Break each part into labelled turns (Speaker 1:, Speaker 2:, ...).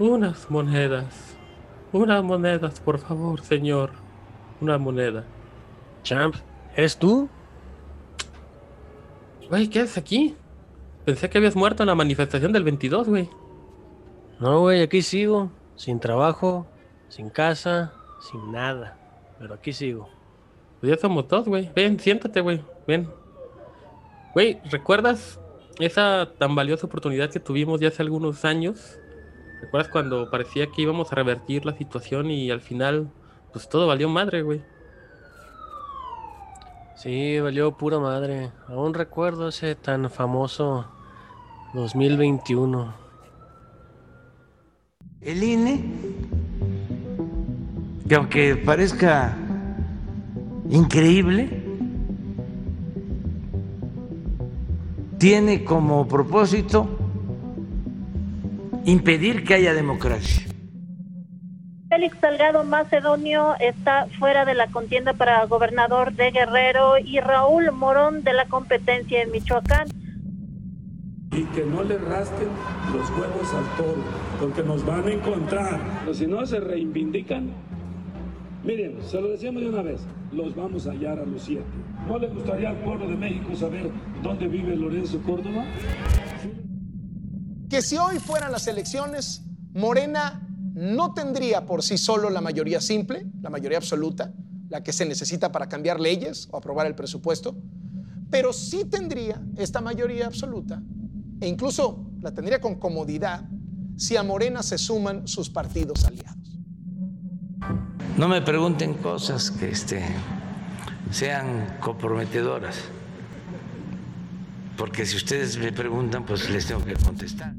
Speaker 1: Unas monedas. Unas monedas, por favor, señor. Una moneda.
Speaker 2: Champ, ¿eres tú?
Speaker 1: Güey, ¿qué haces aquí? Pensé que habías muerto en la manifestación del 22, güey.
Speaker 2: No, güey, aquí sigo. Sin trabajo, sin casa, sin nada. Pero aquí sigo.
Speaker 1: Pues ya somos dos, güey. Ven, siéntate, güey. Ven. Güey, ¿recuerdas esa tan valiosa oportunidad que tuvimos ya hace algunos años? ¿Recuerdas cuando parecía que íbamos a revertir la situación y al final, pues todo valió madre, güey?
Speaker 2: Sí, valió pura madre. Aún recuerdo ese tan famoso 2021.
Speaker 3: El INE, que aunque parezca increíble, tiene como propósito impedir que haya democracia.
Speaker 4: Félix Salgado Macedonio está fuera de la contienda para gobernador de Guerrero y Raúl Morón de la competencia en Michoacán.
Speaker 5: Y que no le rasquen los huevos al toro, porque nos van a encontrar. Pero si no se reivindican, miren, se lo decíamos de una vez, los vamos a hallar a los siete. ¿No le gustaría al pueblo de México saber dónde vive Lorenzo Córdoba?
Speaker 6: Que si hoy fueran las elecciones, Morena no tendría por sí solo la mayoría simple, la mayoría absoluta, la que se necesita para cambiar leyes o aprobar el presupuesto, pero sí tendría esta mayoría absoluta e incluso la tendría con comodidad si a Morena se suman sus partidos aliados.
Speaker 3: No me pregunten cosas que este, sean comprometedoras, porque si ustedes me preguntan, pues les tengo que contestar.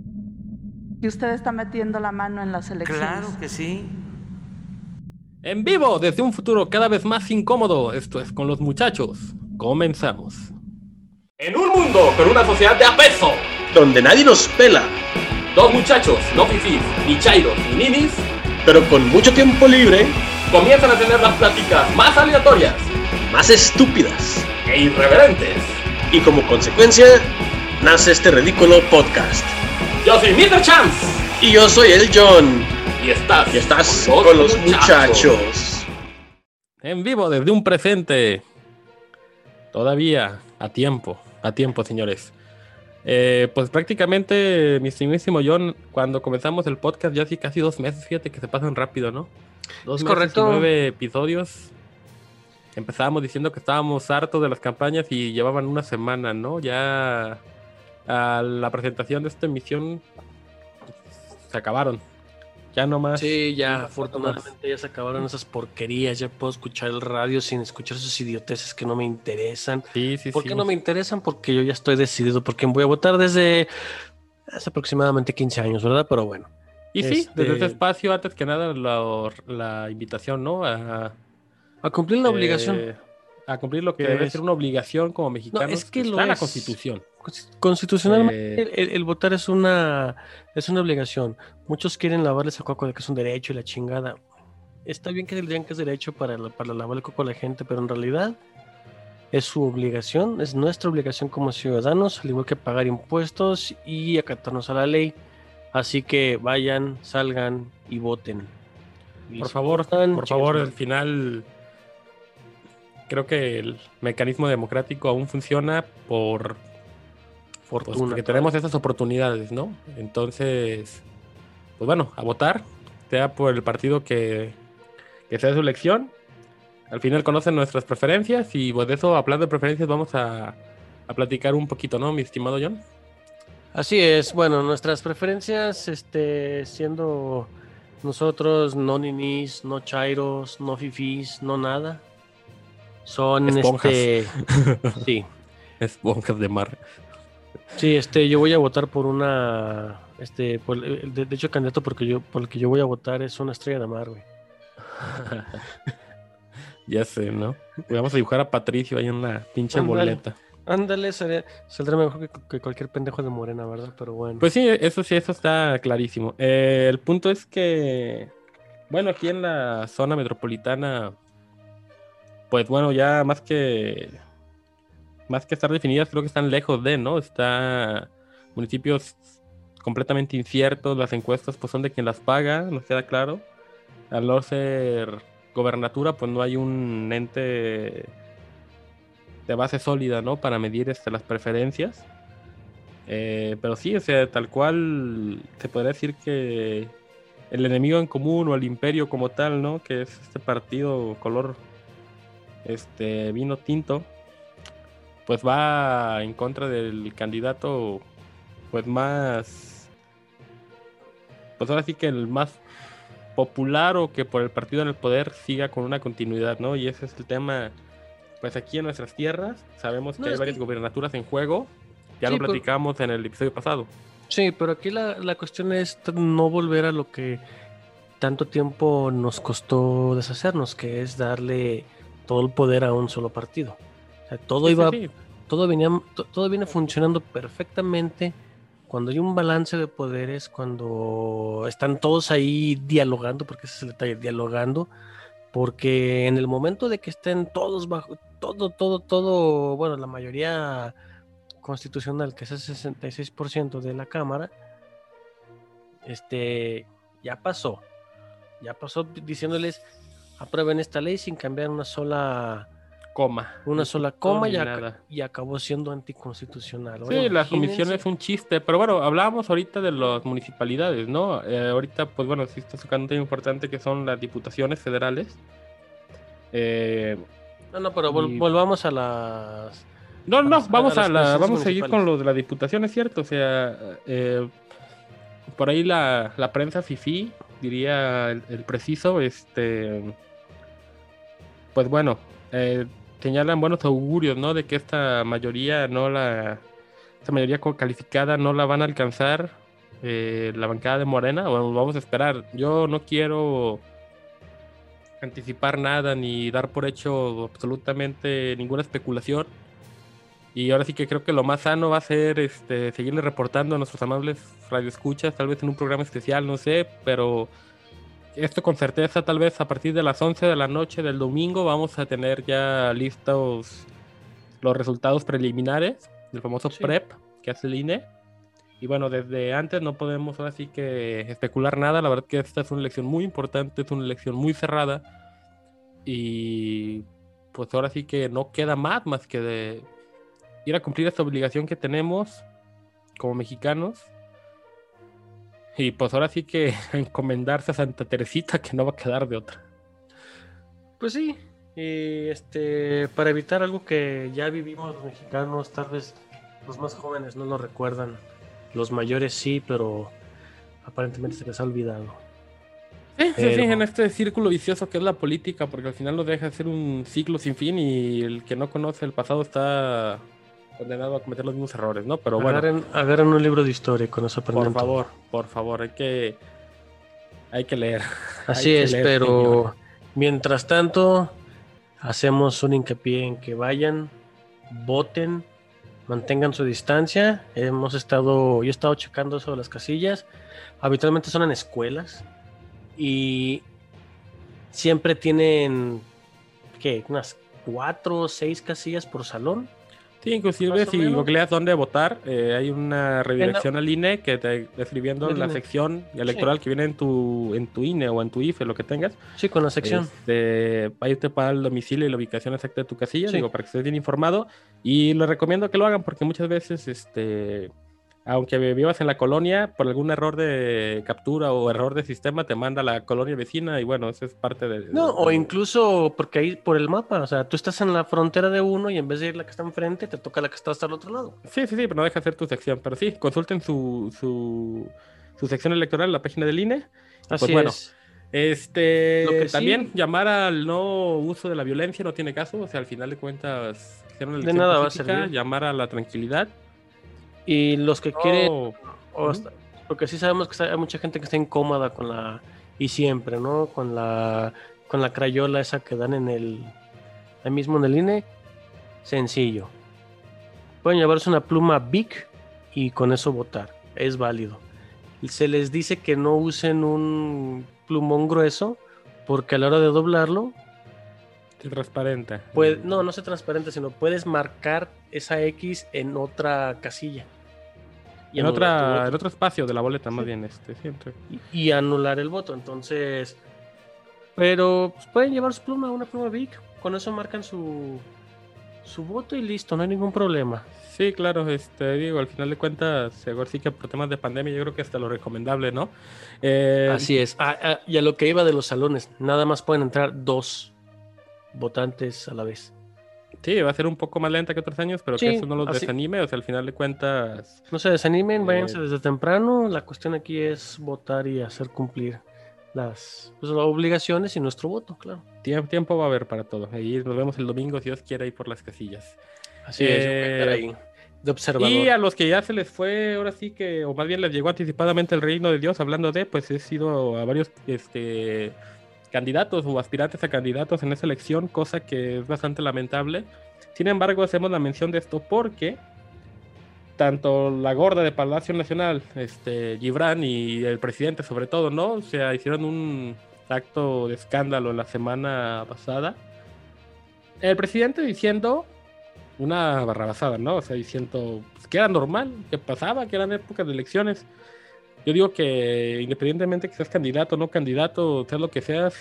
Speaker 7: ¿Y usted está metiendo la mano en las elecciones?
Speaker 3: Claro que sí.
Speaker 1: En vivo, desde un futuro cada vez más incómodo. Esto es con los muchachos. Comenzamos. En un mundo con una sociedad de apeso,
Speaker 8: donde nadie nos pela,
Speaker 1: dos muchachos, no fifís, ni chairos, ni ninis,
Speaker 8: pero con mucho tiempo libre,
Speaker 1: comienzan a tener las pláticas más aleatorias,
Speaker 8: más estúpidas
Speaker 1: e irreverentes.
Speaker 8: Y como consecuencia, nace este ridículo podcast.
Speaker 1: Yo soy Mr. Chance.
Speaker 8: Y yo soy el John.
Speaker 1: Y estás,
Speaker 8: y estás con, los, muchachos.
Speaker 1: En vivo desde un presente. Todavía a tiempo, a tiempo, señores. Eh, pues prácticamente, mi estimísimo John, cuando comenzamos el podcast, ya hace casi dos meses, fíjate que se pasan rápido, ¿no? Dos
Speaker 2: Es
Speaker 1: meses
Speaker 2: correcto.
Speaker 1: y nueve episodios. Empezábamos diciendo que estábamos hartos de las campañas y llevaban una semana, ¿no? Ya a la presentación de esta emisión se acabaron. Ya no más.
Speaker 2: Sí, ya,
Speaker 1: no
Speaker 2: afortunadamente ya se acabaron esas porquerías. Ya puedo escuchar el radio sin escuchar esos idioteces que no me interesan.
Speaker 1: Sí, sí,
Speaker 2: ¿Por
Speaker 1: sí.
Speaker 2: qué no me interesan? Porque yo ya estoy decidido por quién voy a votar desde hace aproximadamente 15 años, ¿verdad? Pero bueno.
Speaker 1: Y sí, desde este espacio, antes que nada, la, la invitación, ¿no? A,
Speaker 2: A cumplir la
Speaker 1: eh,
Speaker 2: obligación.
Speaker 1: A cumplir lo que debe
Speaker 2: es-
Speaker 1: ser una obligación como mexicanos.
Speaker 2: es que lo
Speaker 1: está la. Constitución.
Speaker 2: Consti- Constitucionalmente,
Speaker 1: eh,
Speaker 2: el, el votar es una, es una obligación. Muchos quieren lavarles el coco de que es un derecho y la chingada. Está bien que digan que es derecho para, la- para lavar el coco a la gente, pero en realidad es su obligación, es nuestra obligación como ciudadanos, al igual que pagar impuestos y acatarnos a la ley. Así que vayan, salgan y voten.
Speaker 1: Por favor, por favor, al final creo que el mecanismo democrático aún funciona por pues,
Speaker 2: Fortuna,
Speaker 1: porque
Speaker 2: claro.
Speaker 1: tenemos esas oportunidades, ¿no? Entonces, pues bueno, a votar, sea por el partido que, que sea su elección. Al final conocen nuestras preferencias y pues de eso, hablando de preferencias, vamos a, a platicar un poquito, ¿no, mi estimado John?
Speaker 2: Así es, bueno, nuestras preferencias, este, siendo nosotros no ninis, no chairos, no fifis, no nada. Son
Speaker 1: Esponjas.
Speaker 2: este. Sí.
Speaker 1: Esponjas de mar.
Speaker 2: Sí, este, yo voy a votar por una. Este, por- el- de, de hecho, el candidato porque yo, por el que yo voy a votar es una estrella de mar, güey.
Speaker 1: ya sé, ¿no? Vamos a dibujar a Patricio ahí en la pinche
Speaker 2: Ándale.
Speaker 1: boleta.
Speaker 2: Ándale, saldrá, saldrá mejor que, que cualquier pendejo de Morena, ¿verdad? Pero bueno.
Speaker 1: Pues sí, eso sí, eso está clarísimo. Eh, el punto es que, bueno, aquí en la zona metropolitana, pues bueno, ya más que más que estar definidas, creo que están lejos de, ¿no? Está municipios completamente inciertos, las encuestas pues son de quien las paga, nos queda claro. Al no ser gobernatura, pues no hay un ente de base sólida, ¿no? Para medir este, las preferencias. Eh, pero sí, o sea, tal cual se podría decir que el enemigo en común o el imperio como tal, ¿no? Que es este partido color este vino tinto, pues va en contra del candidato pues más pues ahora sí que el más popular o que por el partido en el poder siga con una continuidad, ¿no? Y ese es el tema pues aquí en nuestras tierras sabemos que hay varias gobernaturas en juego. Ya lo platicamos en el episodio pasado.
Speaker 2: Sí, pero aquí la, la, cuestión es no volver a lo que tanto tiempo nos costó deshacernos, que es darle todo el poder a un solo partido. O sea, todo iba, todo venía, todo viene funcionando perfectamente cuando hay un balance de poderes, cuando están todos ahí dialogando, porque ese es el detalle, dialogando, porque en el momento de que estén todos bajo, todo, todo, todo, bueno, la mayoría constitucional, que es el 66% de la Cámara, este, ya pasó, ya pasó diciéndoles, aprueben esta ley sin cambiar una sola
Speaker 1: coma.
Speaker 2: Una sola coma y, y, acabó siendo anticonstitucional.
Speaker 1: sí, la comisión es un chiste, pero bueno, hablábamos ahorita de las municipalidades, ¿no? Eh, ahorita, pues bueno, sí está tocando un tema importante que son las diputaciones federales.
Speaker 2: Eh, no, no, pero volvamos a las...
Speaker 1: No, no, vamos a, la, vamos a seguir con lo de la diputación, es cierto, o sea, eh, por ahí la, la prensa FIFI, diría el, el, preciso, este, pues bueno, eh, señalan buenos augurios, ¿no? De que esta mayoría no la, esta mayoría calificada no la van a alcanzar eh, la bancada de Morena. Vamos a esperar. Yo no quiero anticipar nada ni dar por hecho absolutamente ninguna especulación. Y ahora sí que creo que lo más sano va a ser este, seguirle reportando a nuestros amables radioescuchas, tal vez en un programa especial, no sé, pero esto con certeza, tal vez a partir de las 11 de la noche del domingo vamos a tener ya listos los resultados preliminares del famoso PREP que hace el INE. Y bueno, desde antes no podemos ahora sí que especular nada. La verdad que esta es una elección muy importante, es una elección muy cerrada. Y pues ahora sí que no queda más más que de ir a cumplir esta obligación que tenemos como mexicanos y pues ahora sí que encomendarse a Santa Teresita que no va a quedar de otra.
Speaker 2: Pues sí, y este, para evitar algo que ya vivimos los mexicanos, tal vez los más jóvenes no lo recuerdan, los mayores sí, pero aparentemente se les ha olvidado.
Speaker 1: Sí, sí, sí, en este círculo vicioso que es la política, porque al final nos deja de ser un ciclo sin fin y el que no conoce el pasado está condenado a cometer los mismos errores, ¿no? Pero
Speaker 2: bueno. Agarren un libro de historia con eso
Speaker 1: Por favor, por favor, hay que, hay que leer.
Speaker 2: Así es, pero mientras tanto, hacemos un hincapié en que vayan, voten, mantengan su distancia. Hemos estado, yo he estado checando sobre las casillas. Habitualmente son en escuelas y siempre tienen, ¿qué? Unas cuatro o seis casillas por salón
Speaker 1: Sí, inclusive si googleas dónde votar, eh, hay una redirección al INE que te describiendo la sección electoral que viene en tu en tu INE o en tu IFE, lo que tengas.
Speaker 2: Sí, con la sección.
Speaker 1: Este, a irte para el domicilio y la ubicación exacta de tu casilla, digo, para que estés bien informado. Y les recomiendo que lo hagan porque muchas veces este aunque vivas en la colonia, por algún error de captura o error de sistema, te manda a la colonia vecina y bueno, eso es parte de...
Speaker 2: No, o incluso porque ahí por el mapa, o sea, tú estás en la frontera de uno y en vez de ir la que está enfrente, te toca la que está hasta el otro lado.
Speaker 1: Sí, sí, sí, pero no deja hacer tu sección. Pero sí, consulten su, su, su sección electoral en la página del INE. Pues Así bueno, Este, también llamar al no uso de la violencia no tiene caso, o sea, al final de cuentas,
Speaker 2: de nada va a servir.
Speaker 1: llamar a la tranquilidad
Speaker 2: y los que quieren, porque sí sabemos que hay mucha gente que está incómoda con la, y siempre, ¿no? Con la, con la crayola esa que dan en el, ahí mismo en el INE, sencillo. Pueden llevarse una pluma big y con eso votar, es válido. Se les dice que no usen un plumón grueso porque a la hora de doblarlo
Speaker 1: se transparente.
Speaker 2: no, no se transparente, sino puedes marcar esa X en otra casilla. y
Speaker 1: En, otra, en otro espacio de la boleta, más bien. Este, sí, entre-
Speaker 2: y, y anular el voto. Entonces, pero pues, pueden llevar su pluma, una pluma Vic. Con eso marcan su, su voto y listo, no hay ningún problema.
Speaker 1: Sí, claro, este, digo, al final de cuentas, ahora sí que por temas de pandemia, yo creo que hasta lo recomendable, ¿no? Eh,
Speaker 2: Así es. Ah, ah, y a lo que iba de los salones, nada más pueden entrar dos votantes a la vez.
Speaker 1: Sí, va a ser un poco más lenta que otros años, pero
Speaker 2: Sí,
Speaker 1: que eso no los
Speaker 2: así-
Speaker 1: desanime, o sea, al final de cuentas,
Speaker 2: No se desanimen,
Speaker 1: Eh,
Speaker 2: váyanse desde temprano. La cuestión aquí es votar y hacer cumplir las, pues, las obligaciones y nuestro voto, claro.
Speaker 1: tiempo, tiempo va a haber para todo. Ahí nos vemos el domingo, si Dios quiere, ahí por las casillas.
Speaker 2: Así es,
Speaker 1: Eh,
Speaker 2: ahí de observador.
Speaker 1: Y a los que ya se les fue, ahora sí que, o más bien les llegó anticipadamente el reino de Dios, hablando de, pues he sido a varios este, candidatos o aspirantes a candidatos en esa elección, cosa que es bastante lamentable. Sin embargo, hacemos la mención de esto porque tanto la gorda de Palacio Nacional, este, Gibran y el presidente sobre todo, ¿no? O sea, hicieron un acto de escándalo la semana pasada. El presidente diciendo una barrabasada, ¿no? O sea, diciendo pues, que era normal, que pasaba, que eran épocas de elecciones. Yo digo que independientemente que seas candidato o no candidato, seas lo que seas,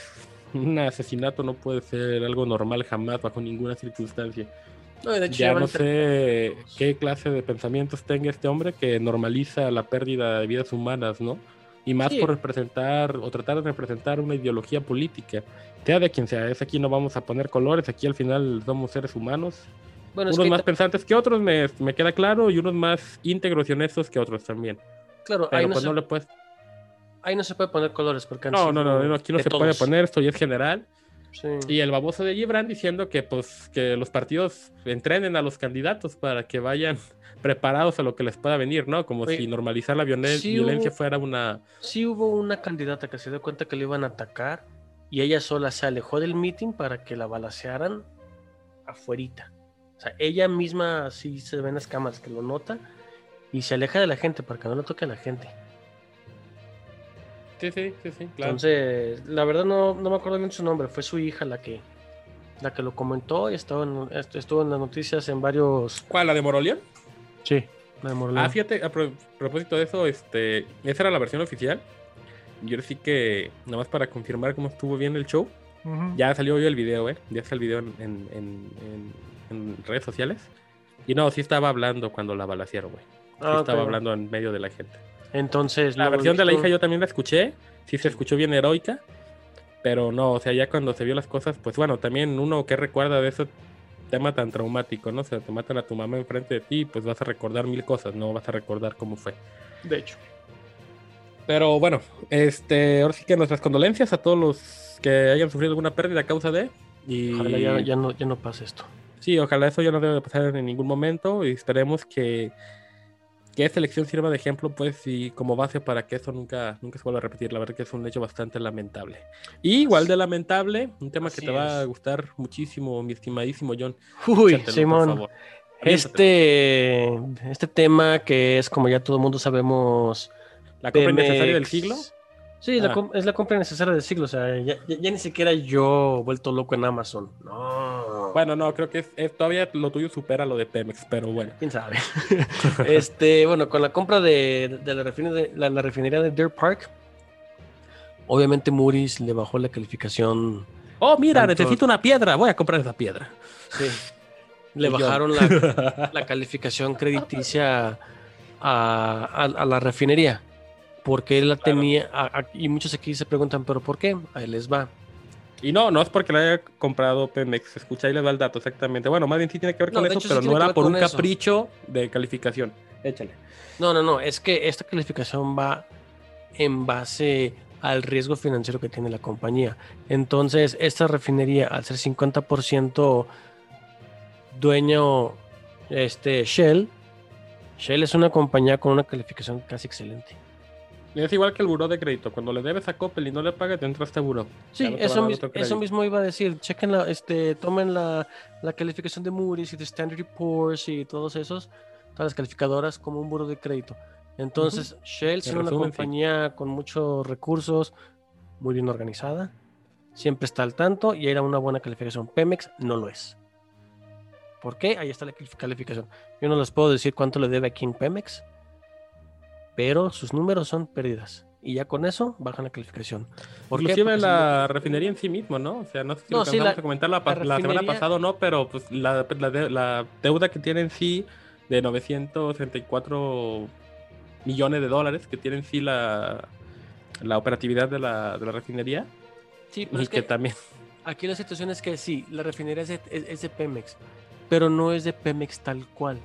Speaker 1: un asesinato no puede ser algo normal jamás, bajo ninguna circunstancia.
Speaker 2: No, de hecho,
Speaker 1: Ya no sé qué clase de pensamientos tenga este hombre que normaliza la pérdida de vidas humanas, ¿no? Y más
Speaker 2: Sí.
Speaker 1: por representar o tratar de representar una ideología política, sea de quien sea. Es aquí no vamos a poner colores, aquí al final somos seres humanos.
Speaker 2: Bueno, es
Speaker 1: unos
Speaker 2: que
Speaker 1: más pensantes que otros, me, me queda claro, y unos más íntegros y honestos que otros también.
Speaker 2: Claro,
Speaker 1: Pero
Speaker 2: ahí no,
Speaker 1: pues
Speaker 2: se,
Speaker 1: no le puedes.
Speaker 2: ahí no se puede poner colores porque
Speaker 1: No, no, no, no, aquí no se puede poner, esto ya es general.
Speaker 2: Sí.
Speaker 1: Y el baboso de Gibran diciendo que pues que los partidos entrenen a los candidatos para que vayan preparados a lo que les pueda venir, ¿no? Como
Speaker 2: Oye,
Speaker 1: si normalizar la violen-
Speaker 2: sí
Speaker 1: violencia
Speaker 2: hubo-
Speaker 1: fuera una...
Speaker 2: Sí hubo una candidata que se dio cuenta que le iban a atacar y ella sola se alejó del meeting para que la balacearan afuerita. O sea, ella misma sí se ven las cámaras que lo nota y se aleja de la gente para que no le toque a la gente.
Speaker 1: Sí, sí, sí, sí, claro.
Speaker 2: Entonces, la verdad no, no me acuerdo bien su nombre, fue su hija la que la que lo comentó y estaba en- est- estuvo en las noticias en varios...
Speaker 1: ¿Cuál, la de Moroleón?
Speaker 2: Sí, la de Morleón.
Speaker 1: Ah, fíjate, a pro- propósito de eso, este, esa era la versión oficial. Yo sí que, nada más para confirmar cómo estuvo bien el show,
Speaker 2: Ujú.
Speaker 1: ya salió hoy el video, ¿eh? Ya está el video en, en- en- en- en redes sociales. Y no, sí estaba hablando cuando la balacearon, güey.
Speaker 2: Ah,
Speaker 1: estaba
Speaker 2: ok.
Speaker 1: hablando en medio de la gente.
Speaker 2: Entonces,
Speaker 1: La versión de la hija yo también la escuché, sí se escuchó bien heroica, pero no, o sea, ya cuando se vio las cosas, pues bueno, también uno que recuerda de ese tema tan traumático, ¿no? O sea, te matan a tu mamá enfrente de ti, pues vas a recordar mil cosas, no vas a recordar cómo fue.
Speaker 2: De hecho.
Speaker 1: Pero bueno, este, ahora sí que nuestras condolencias a todos los que hayan sufrido alguna pérdida a causa de. Y
Speaker 2: Ojalá ya, ya no, ya no pase esto.
Speaker 1: sí, ojalá eso ya no debe de pasar en ningún momento y esperemos que, que esta elección sirva de ejemplo, pues, y como base para que eso nunca, nunca se vuelva a repetir. La verdad que es un hecho bastante lamentable. Y igual de lamentable, un tema que te va a gustar muchísimo, mi estimadísimo John.
Speaker 2: Uy,
Speaker 1: Échatelo,
Speaker 2: Simón. Este, este tema que es como ya todo el mundo sabemos.
Speaker 1: La compra
Speaker 2: Pemex.
Speaker 1: innecesaria del siglo.
Speaker 2: Sí,
Speaker 1: Ah.
Speaker 2: es la compra necesaria del siglo. O sea, ya, ya- ya ni siquiera yo vuelto loco en Amazon. No.
Speaker 1: Bueno, no, creo que es, es- todavía lo tuyo supera lo de Pemex, pero bueno.
Speaker 2: quién sabe. este, bueno, con la compra de, de la, refinería, la, la refinería de Deer Park, obviamente Moody's le bajó la calificación.
Speaker 1: Oh, mira,
Speaker 2: Tanto-
Speaker 1: necesito una piedra, voy a comprar esa piedra.
Speaker 2: Sí. Le
Speaker 1: Y
Speaker 2: bajaron la, la calificación crediticia a, a- a la refinería. Porque él la tenía. y muchos aquí se preguntan, ¿pero por qué? Ahí les va.
Speaker 1: Y no, no es porque la haya comprado Pemex. Escucha, ahí les va el dato exactamente. Bueno, más bien sí tiene que ver
Speaker 2: No,
Speaker 1: con eso,
Speaker 2: hecho
Speaker 1: pero no era por un
Speaker 2: eso.
Speaker 1: capricho de calificación. Échale.
Speaker 2: No, no, no. Es que esta calificación va en base al riesgo financiero que tiene la compañía. Entonces, esta refinería, al ser 50% dueño este, Shell, Shell es una compañía con una calificación casi excelente.
Speaker 1: Es igual que el buró de crédito. Cuando le debes a Coppel y no le pagas, te entra este buró.
Speaker 2: Sí,
Speaker 1: no a
Speaker 2: eso, mis- eso mismo iba a decir. Chequen la, este, tomen la, la calificación de Moody's y de Standard Poor's y todos esos, todas las calificadoras como un buro de crédito. Entonces, Shell, siendo una
Speaker 1: resumen, sí.
Speaker 2: compañía con muchos recursos, muy bien organizada, siempre está al tanto y era una buena calificación. Pemex no lo es. ¿Por qué? Ahí está la calif- calificación. Yo no les puedo decir cuánto le debe aquí en Pemex, pero sus números son pérdidas. Y ya con eso bajan la calificación. ¿Por?
Speaker 1: Inclusive
Speaker 2: Porque
Speaker 1: la refinería en sí mismo, ¿no? O sea, no sé si
Speaker 2: No,
Speaker 1: lo
Speaker 2: sí, la-
Speaker 1: a comentar la,
Speaker 2: la
Speaker 1: la semana pasada o no, pero pues la, la de- la deuda que tiene en sí de 964 millones de dólares que tiene en sí la, la operatividad de la, de la refinería
Speaker 2: Sí, pero
Speaker 1: y
Speaker 2: es
Speaker 1: que,
Speaker 2: que
Speaker 1: también
Speaker 2: aquí la situación es que sí, la refinería es de, es- es de Pemex, pero no es de Pemex tal cual.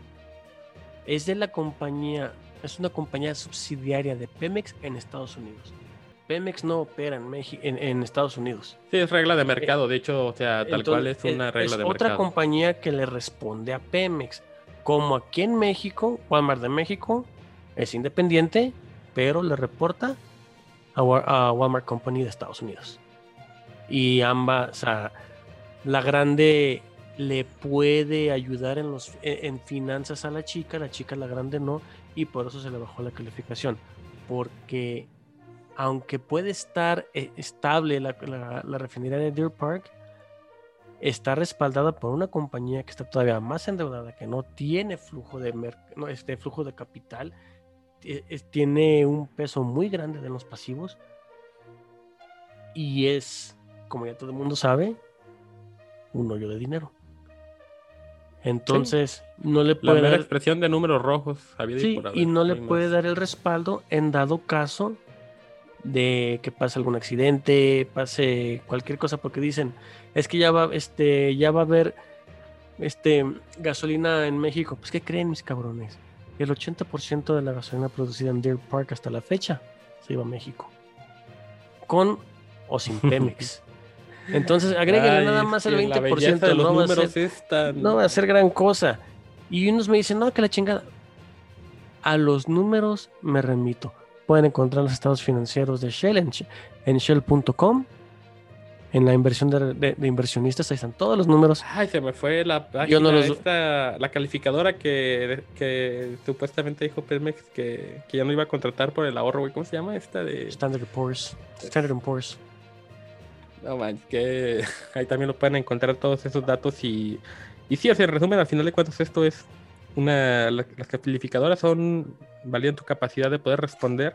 Speaker 2: Es de la compañía, es una compañía subsidiaria de Pemex en Estados Unidos. Pemex no opera en, México, en, en Estados Unidos.
Speaker 1: sí es regla de mercado, de hecho, o sea, tal cual es una regla de
Speaker 2: otra
Speaker 1: mercado.
Speaker 2: compañía que le responde a Pemex. Como aquí en México, Walmart de México es independiente, pero le reporta a Walmart Company de Estados Unidos. Y ambas, o sea, la grande le puede ayudar en, los, en en finanzas a la chica, la chica la grande no, y por eso se le bajó la calificación. Porque aunque puede estar eh, estable la, refinería de Deer Park, está respaldada por una compañía que está todavía más endeudada, que no tiene flujo de, este, flujo de capital, es- tiene un peso muy grande de los pasivos y es, como ya todo el mundo sabe, un hoyo de dinero. Entonces, no le
Speaker 1: La
Speaker 2: puede
Speaker 1: mera
Speaker 2: dar,
Speaker 1: expresión de números rojos había
Speaker 2: Sí,
Speaker 1: por haber,
Speaker 2: y no le
Speaker 1: más.
Speaker 2: puede dar el respaldo en dado caso de que pase algún accidente, pase cualquier cosa, porque dicen, es que ya va, este, ya va a haber este, gasolina en México. Pues, ¿qué creen, mis cabrones? El 80% de la gasolina producida en Deer Park hasta la fecha se iba a México. Con o sin Pemex. Entonces, agréguenle
Speaker 1: Ay,
Speaker 2: nada más el
Speaker 1: que la
Speaker 2: 20%,
Speaker 1: belleza de los
Speaker 2: no va a ser-
Speaker 1: tan-
Speaker 2: no va a ser gran cosa. Y unos me dicen, no, que la chingada. A los números me remito. Pueden encontrar los estados financieros de Shell en, Sh- en shell.com. En la inversión de, de- de inversionistas, ahí están todos los números.
Speaker 1: Ay, se me fue la página,
Speaker 2: Yo no los-
Speaker 1: esta- la calificadora que, que supuestamente dijo Pemex que, que ya no iba a contratar por el ahorro, güey. ¿Cómo se llama esta de...?
Speaker 2: Standard Poor's. Standard Poor's.
Speaker 1: No manches, que ahí también lo pueden encontrar todos esos datos y, y sí, o sea, en resumen, al final de cuentas esto es una, la- las calificadoras son, valían tu capacidad de poder responder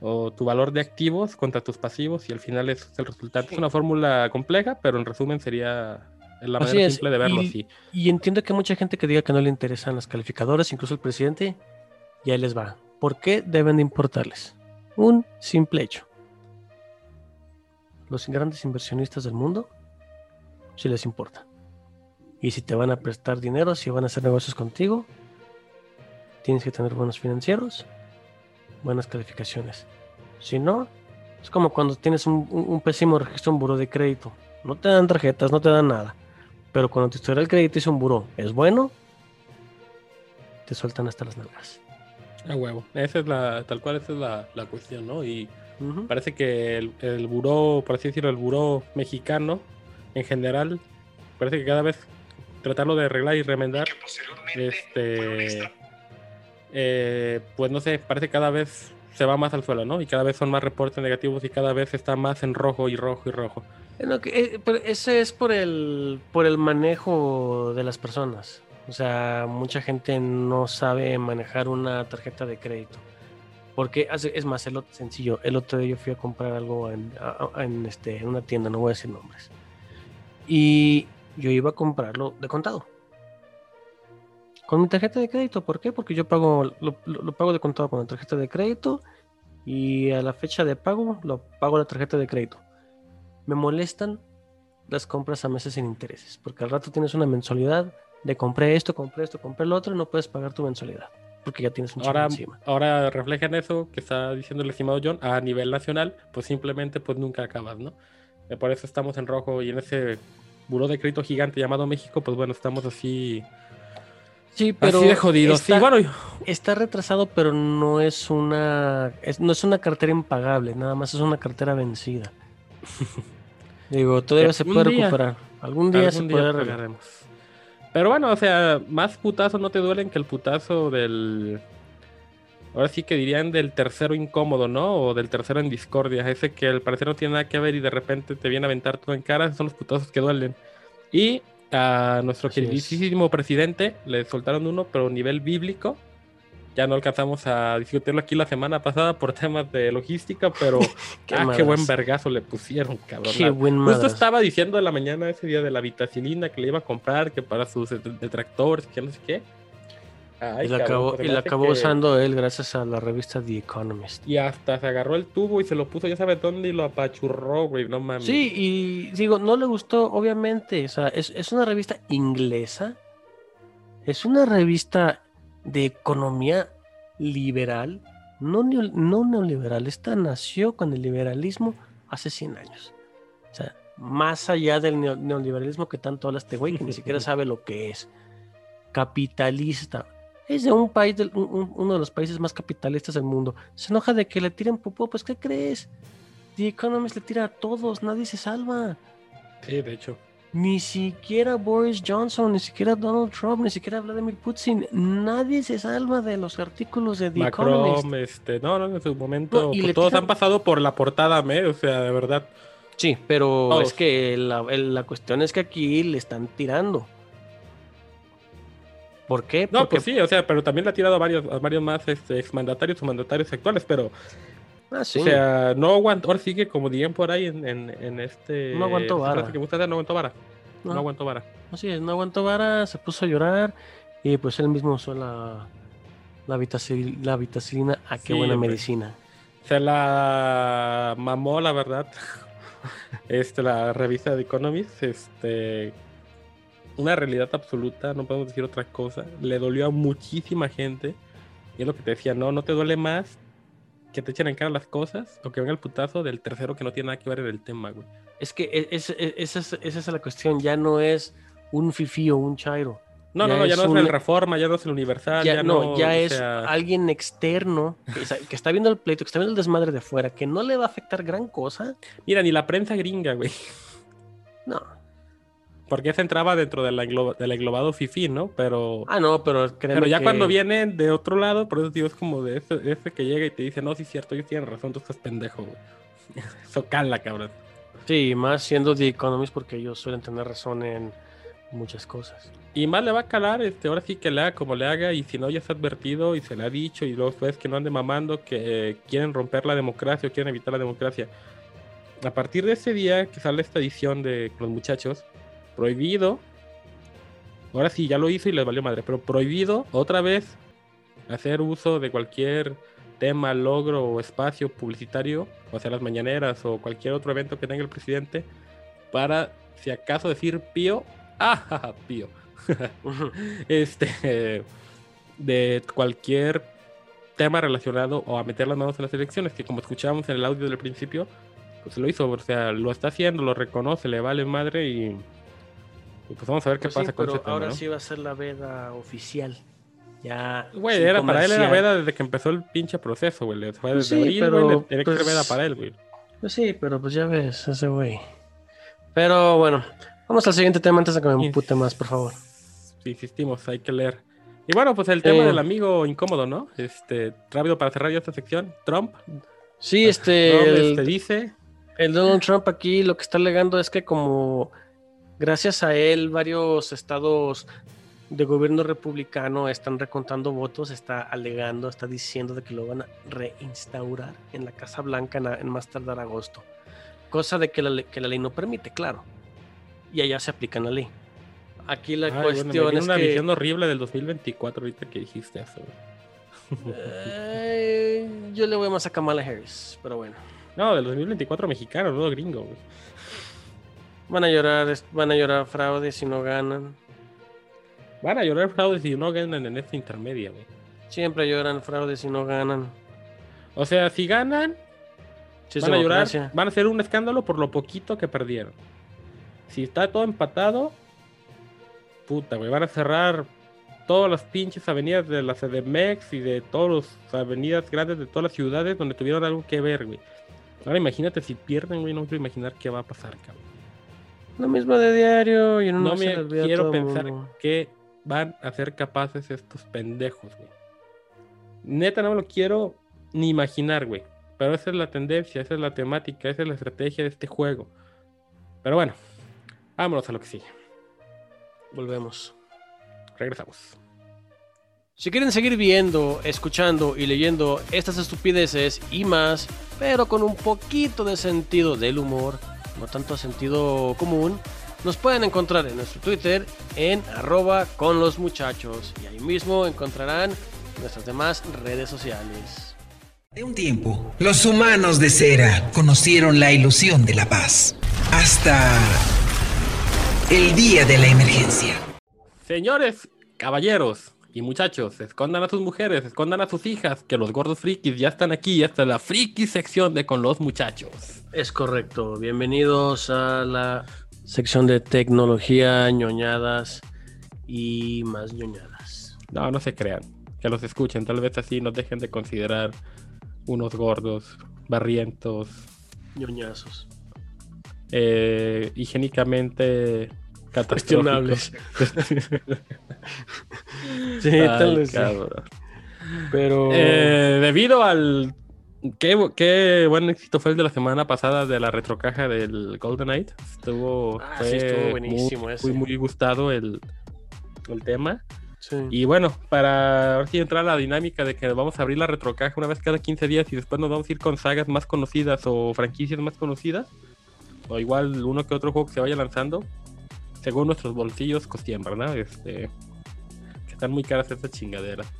Speaker 1: o tu valor de activos contra tus pasivos y al final es el resultado. Es una fórmula compleja, pero en resumen sería la
Speaker 2: Así
Speaker 1: manera
Speaker 2: es,
Speaker 1: simple de verlo
Speaker 2: y-. Y entiendo que mucha gente que diga que no le interesan las calificadoras, incluso el presidente, y ahí les va. ¿Por qué deben de importarles? Un simple hecho. Los grandes inversionistas del mundo, si les importa. Y si te van a prestar dinero, si van a hacer negocios contigo, tienes que tener buenos financieros, buenas calificaciones. Si no, es como cuando tienes un, un- un pésimo registro en buró de crédito. No te dan tarjetas, no te dan nada. Pero cuando tu historial crediticio en buró es bueno, te sueltan hasta las nalgas.
Speaker 1: A huevo. Esa es la, tal cual esa es la, la cuestión, ¿no? Y Parece que el, el buró, por así decirlo, el buró mexicano en general, parece que cada vez tratarlo de arreglar y remendar, este, eh, pues no sé, parece que cada vez se va más al suelo, ¿no? Y cada vez son más reportes negativos y cada vez está más en rojo y rojo y rojo.
Speaker 2: No, que, eh, pero ese es por el, por el manejo de las personas. O sea, mucha gente no sabe manejar una tarjeta de crédito. Porque es más, el otro, sencillo. El otro día yo fui a comprar algo en, este, una tienda, no voy a decir nombres. Y yo iba a comprarlo de contado. Con mi tarjeta de crédito. ¿Por qué? Porque yo pago, lo, lo- lo pago de contado con la tarjeta de crédito. Y a la fecha de pago, lo pago la tarjeta de crédito me molestan las compras a meses sin intereses, porque al rato tienes una mensualidad de compré esto, compré esto, compré lo otro y no puedes pagar tu mensualidad, porque ya tienes un
Speaker 1: Ahora,
Speaker 2: encima.
Speaker 1: ahora reflejan eso que está diciendo el estimado John a nivel nacional, pues simplemente pues nunca acabas, ¿no? Eh, Por eso estamos en rojo y en ese buró de crédito gigante llamado México, pues bueno, estamos así,
Speaker 2: Sí, pero
Speaker 1: así de jodidos.
Speaker 2: está,
Speaker 1: Sí, bueno,
Speaker 2: está retrasado, pero no es una es- no es una cartera impagable, nada más es una cartera vencida. Digo, todavía se puede
Speaker 1: día-
Speaker 2: recuperar. Algún día se
Speaker 1: día
Speaker 2: puede arreglar.
Speaker 1: Pero bueno, o sea, más putazos no te duelen que el putazo del. Ahora sí que dirían del tercero incómodo, ¿no? O del tercero en discordia. Ese que al parecer no tiene nada que ver y de repente te viene a aventar todo en cara. Son los putazos que duelen. Y a nuestro
Speaker 2: Así es.
Speaker 1: presidente le soltaron uno, pero a nivel bíblico. Ya no alcanzamos a discutirlo aquí la semana pasada por temas de logística, pero
Speaker 2: Qué
Speaker 1: ah, qué buen vergazo le pusieron, cabrón.
Speaker 2: Qué buen
Speaker 1: Justo estaba diciendo en la mañana ese día de la vitacilina que le iba a comprar, que para sus det- detractores, que no sé qué. Ay,
Speaker 2: y la
Speaker 1: cabrón,
Speaker 2: acabó, y la acabó
Speaker 1: que-
Speaker 2: usando él gracias a la revista The Economist.
Speaker 1: Y hasta se agarró el tubo y se lo puso, ya sabes dónde, y lo apachurró, güey, no mames.
Speaker 2: Sí, y digo, no le gustó, obviamente. O sea, es, es una revista inglesa. Es una revista de economía liberal. No, neo- no neoliberal. Esta nació con el liberalismo hace 100 años. O sea, más allá del neo- neoliberalismo que tanto habla este güey, que ni siquiera sabe lo que es. Capitalista. Es de un país, un- uno de los países más capitalistas del mundo. Se enoja de que le tiren popó. Pues, ¿qué crees? The Economist le tira a todos, nadie se salva.
Speaker 1: Sí, de hecho.
Speaker 2: Ni siquiera Boris Johnson, ni siquiera Donald Trump, ni siquiera Vladimir Putin. Nadie se salva de los artículos de The Economist.
Speaker 1: Macron, este, no, no, en su momento,
Speaker 2: No, y
Speaker 1: pues, todos han pasado por la portada, me, o sea, de verdad.
Speaker 2: Sí, pero
Speaker 1: Todos.
Speaker 2: es que la, la cuestión es que aquí le están tirando. ¿Por qué?
Speaker 1: No,
Speaker 2: Porque,
Speaker 1: pues sí, o sea, pero también le ha tirado a varios, a varios más este, exmandatarios o mandatarios actuales, pero,
Speaker 2: ah, sí.
Speaker 1: o sea, no aguantó, ahora sigue como dirían por ahí en, en, en este...
Speaker 2: No aguantó vara.
Speaker 1: que gusta no aguantó vara. No,
Speaker 2: No.
Speaker 1: aguantó vara.
Speaker 2: Así es, no aguantó vara, se puso a llorar y pues él mismo usó la, la, vitacil- la vitacilina. Ah, qué
Speaker 1: Sí,
Speaker 2: buena
Speaker 1: hombre.
Speaker 2: medicina.
Speaker 1: Se la mamó, la verdad. este, la revista de Economist, este, una realidad absoluta, no podemos decir otra cosa. Le dolió a muchísima gente. Y es lo que te decía, no, no te duele más que te echen en cara las cosas o que venga el putazo del tercero que no tiene nada que ver en el tema, güey.
Speaker 2: Es que e- es- e- esa es, es la cuestión, ya no es un fifí o un chairo.
Speaker 1: No,
Speaker 2: Ya
Speaker 1: no, no, ya no es
Speaker 2: un-
Speaker 1: el Reforma, ya no es el Universal,
Speaker 2: ya,
Speaker 1: ya,
Speaker 2: no,
Speaker 1: no,
Speaker 2: ya es
Speaker 1: sea,
Speaker 2: alguien externo que está viendo el pleito, que está viendo el desmadre de afuera, que no le va a afectar gran cosa.
Speaker 1: Mira, ni la prensa gringa, güey.
Speaker 2: No.
Speaker 1: Porque esa entraba dentro de la del englobado FIFI, ¿no? Pero...
Speaker 2: Ah, no, pero
Speaker 1: Pero ya
Speaker 2: que-
Speaker 1: cuando vienen de otro lado, por eso digo, es como de ese, ese que llega y te dice, no, sí es cierto, ellos tienen razón, tú estás pendejo, güey. Eso cala, cabrón.
Speaker 2: Sí, más siendo The Economist porque ellos suelen tener razón en muchas cosas.
Speaker 1: Y más le va a calar, este, ahora sí que le haga como le haga, y si no ya está advertido y se le ha dicho, y luego ves que no ande mamando, que eh, quieren romper la democracia o quieren evitar la democracia. A partir de ese día que sale esta edición de los muchachos, prohibido, ahora sí ya lo hizo y les valió madre, pero prohibido otra vez hacer uso de cualquier tema, logro o espacio publicitario, o sea, las mañaneras o cualquier otro evento que tenga el presidente, para si acaso decir pío, ah, pío. este de cualquier tema relacionado o a meter las manos en las elecciones, que como escuchábamos en el audio del principio, pues lo hizo, o sea, lo está haciendo, lo reconoce, le vale madre y, y pues vamos a ver qué
Speaker 2: Pues sí,
Speaker 1: pasa con
Speaker 2: pero
Speaker 1: ese tema,
Speaker 2: ahora
Speaker 1: ¿no?
Speaker 2: sí va a ser la veda oficial. Ya.
Speaker 1: Güey, era para él era veda desde que empezó el pinche proceso, güey. Fue
Speaker 2: Pues
Speaker 1: desde
Speaker 2: sí,
Speaker 1: abril,
Speaker 2: pero,
Speaker 1: güey, que ser
Speaker 2: pues,
Speaker 1: veda para él, güey.
Speaker 2: Pues sí, pero pues ya ves, ese güey. Pero bueno, vamos al siguiente tema antes de que me empute más, por favor.
Speaker 1: Sí, insistimos, hay que leer. Y bueno, pues el tema
Speaker 2: Eh.
Speaker 1: del amigo incómodo, ¿no? Este, rápido para cerrar ya esta sección. Trump,
Speaker 2: Sí, este.
Speaker 1: Trump,
Speaker 2: el-
Speaker 1: este, dice
Speaker 2: El Donald Trump aquí lo que está alegando es que como gracias a él varios estados de gobierno republicano están recontando votos, está alegando, está diciendo de que lo van a reinstaurar en la Casa Blanca en, en más tardar agosto. Cosa de que la, que la ley no permite, claro. Y allá se aplica la ley. Aquí la
Speaker 1: Ay, bueno, me
Speaker 2: cuestión es
Speaker 1: una
Speaker 2: que...
Speaker 1: visión horrible del 2024 ahorita que dijiste eso.
Speaker 2: Eh, yo le voy más a Kamala Harris, pero bueno.
Speaker 1: No, del 2024 mexicano, no gringo, güey.
Speaker 2: Van a llorar, van a llorar fraude si no ganan.
Speaker 1: Van a llorar fraudes si no ganan en esta intermedia, güey.
Speaker 2: Siempre lloran fraude si no ganan.
Speaker 1: O sea, si ganan,
Speaker 2: Sí,
Speaker 1: van a llorar, van a hacer un escándalo por lo poquito que perdieron. Si está todo empatado, puta, güey, van a cerrar todas las pinches avenidas de la CDMX y de todas las avenidas grandes de todas las ciudades donde tuvieron algo que ver, güey. Ahora imagínate si pierden, güey, no quiero imaginar qué va a pasar, cabrón.
Speaker 2: Lo mismo de diario y en una
Speaker 1: No
Speaker 2: se
Speaker 1: me quiero pensar
Speaker 2: mundo.
Speaker 1: que van a ser capaces estos pendejos, güey. Neta, no me lo quiero ni imaginar, güey. Pero esa es la tendencia, esa es la temática, esa es la estrategia de este juego. Pero bueno, vámonos a lo que sigue.
Speaker 2: Volvemos.
Speaker 1: Regresamos.
Speaker 2: Si quieren seguir viendo, escuchando y leyendo estas estupideces y más, pero con un poquito de sentido del humor, no tanto sentido común, nos pueden encontrar en nuestro Twitter en arroba con los muchachos y ahí mismo encontrarán nuestras demás redes sociales.
Speaker 9: De un tiempo, los humanos de cera conocieron la ilusión de la paz. Hasta el día de la emergencia.
Speaker 1: Señores, caballeros y muchachos, escondan a sus mujeres, escondan a sus hijas, que los gordos frikis ya están aquí, hasta la friki sección de con los muchachos.
Speaker 2: Es correcto, bienvenidos a la sección de tecnología, ñoñadas y más ñoñadas.
Speaker 1: No, no se crean, que los escuchen, tal vez así nos dejen de considerar unos gordos, barrientos,
Speaker 2: ñoñazos.
Speaker 1: eh, higiénicamente
Speaker 2: Cuestionables. Sí,
Speaker 1: Ay,
Speaker 2: tal vez. Pero
Speaker 1: Eh, debido al. Qué, qué buen éxito fue el de la semana pasada de la retrocaja del Golden Knight. Estuvo,
Speaker 2: Ah,
Speaker 1: fue
Speaker 2: sí, estuvo
Speaker 1: muy-
Speaker 2: buenísimo
Speaker 1: muy,
Speaker 2: ese.
Speaker 1: muy, gustado el, el tema.
Speaker 2: sí.
Speaker 1: Y bueno, para ahora sí entrar a la dinámica de que vamos a abrir la retrocaja una vez cada 15 días y después nos vamos a ir con sagas más conocidas o franquicias más conocidas. O igual uno que otro juego que se vaya lanzando. Según nuestros bolsillos costiembran, ¿no? Este, que están muy caras estas chingaderas.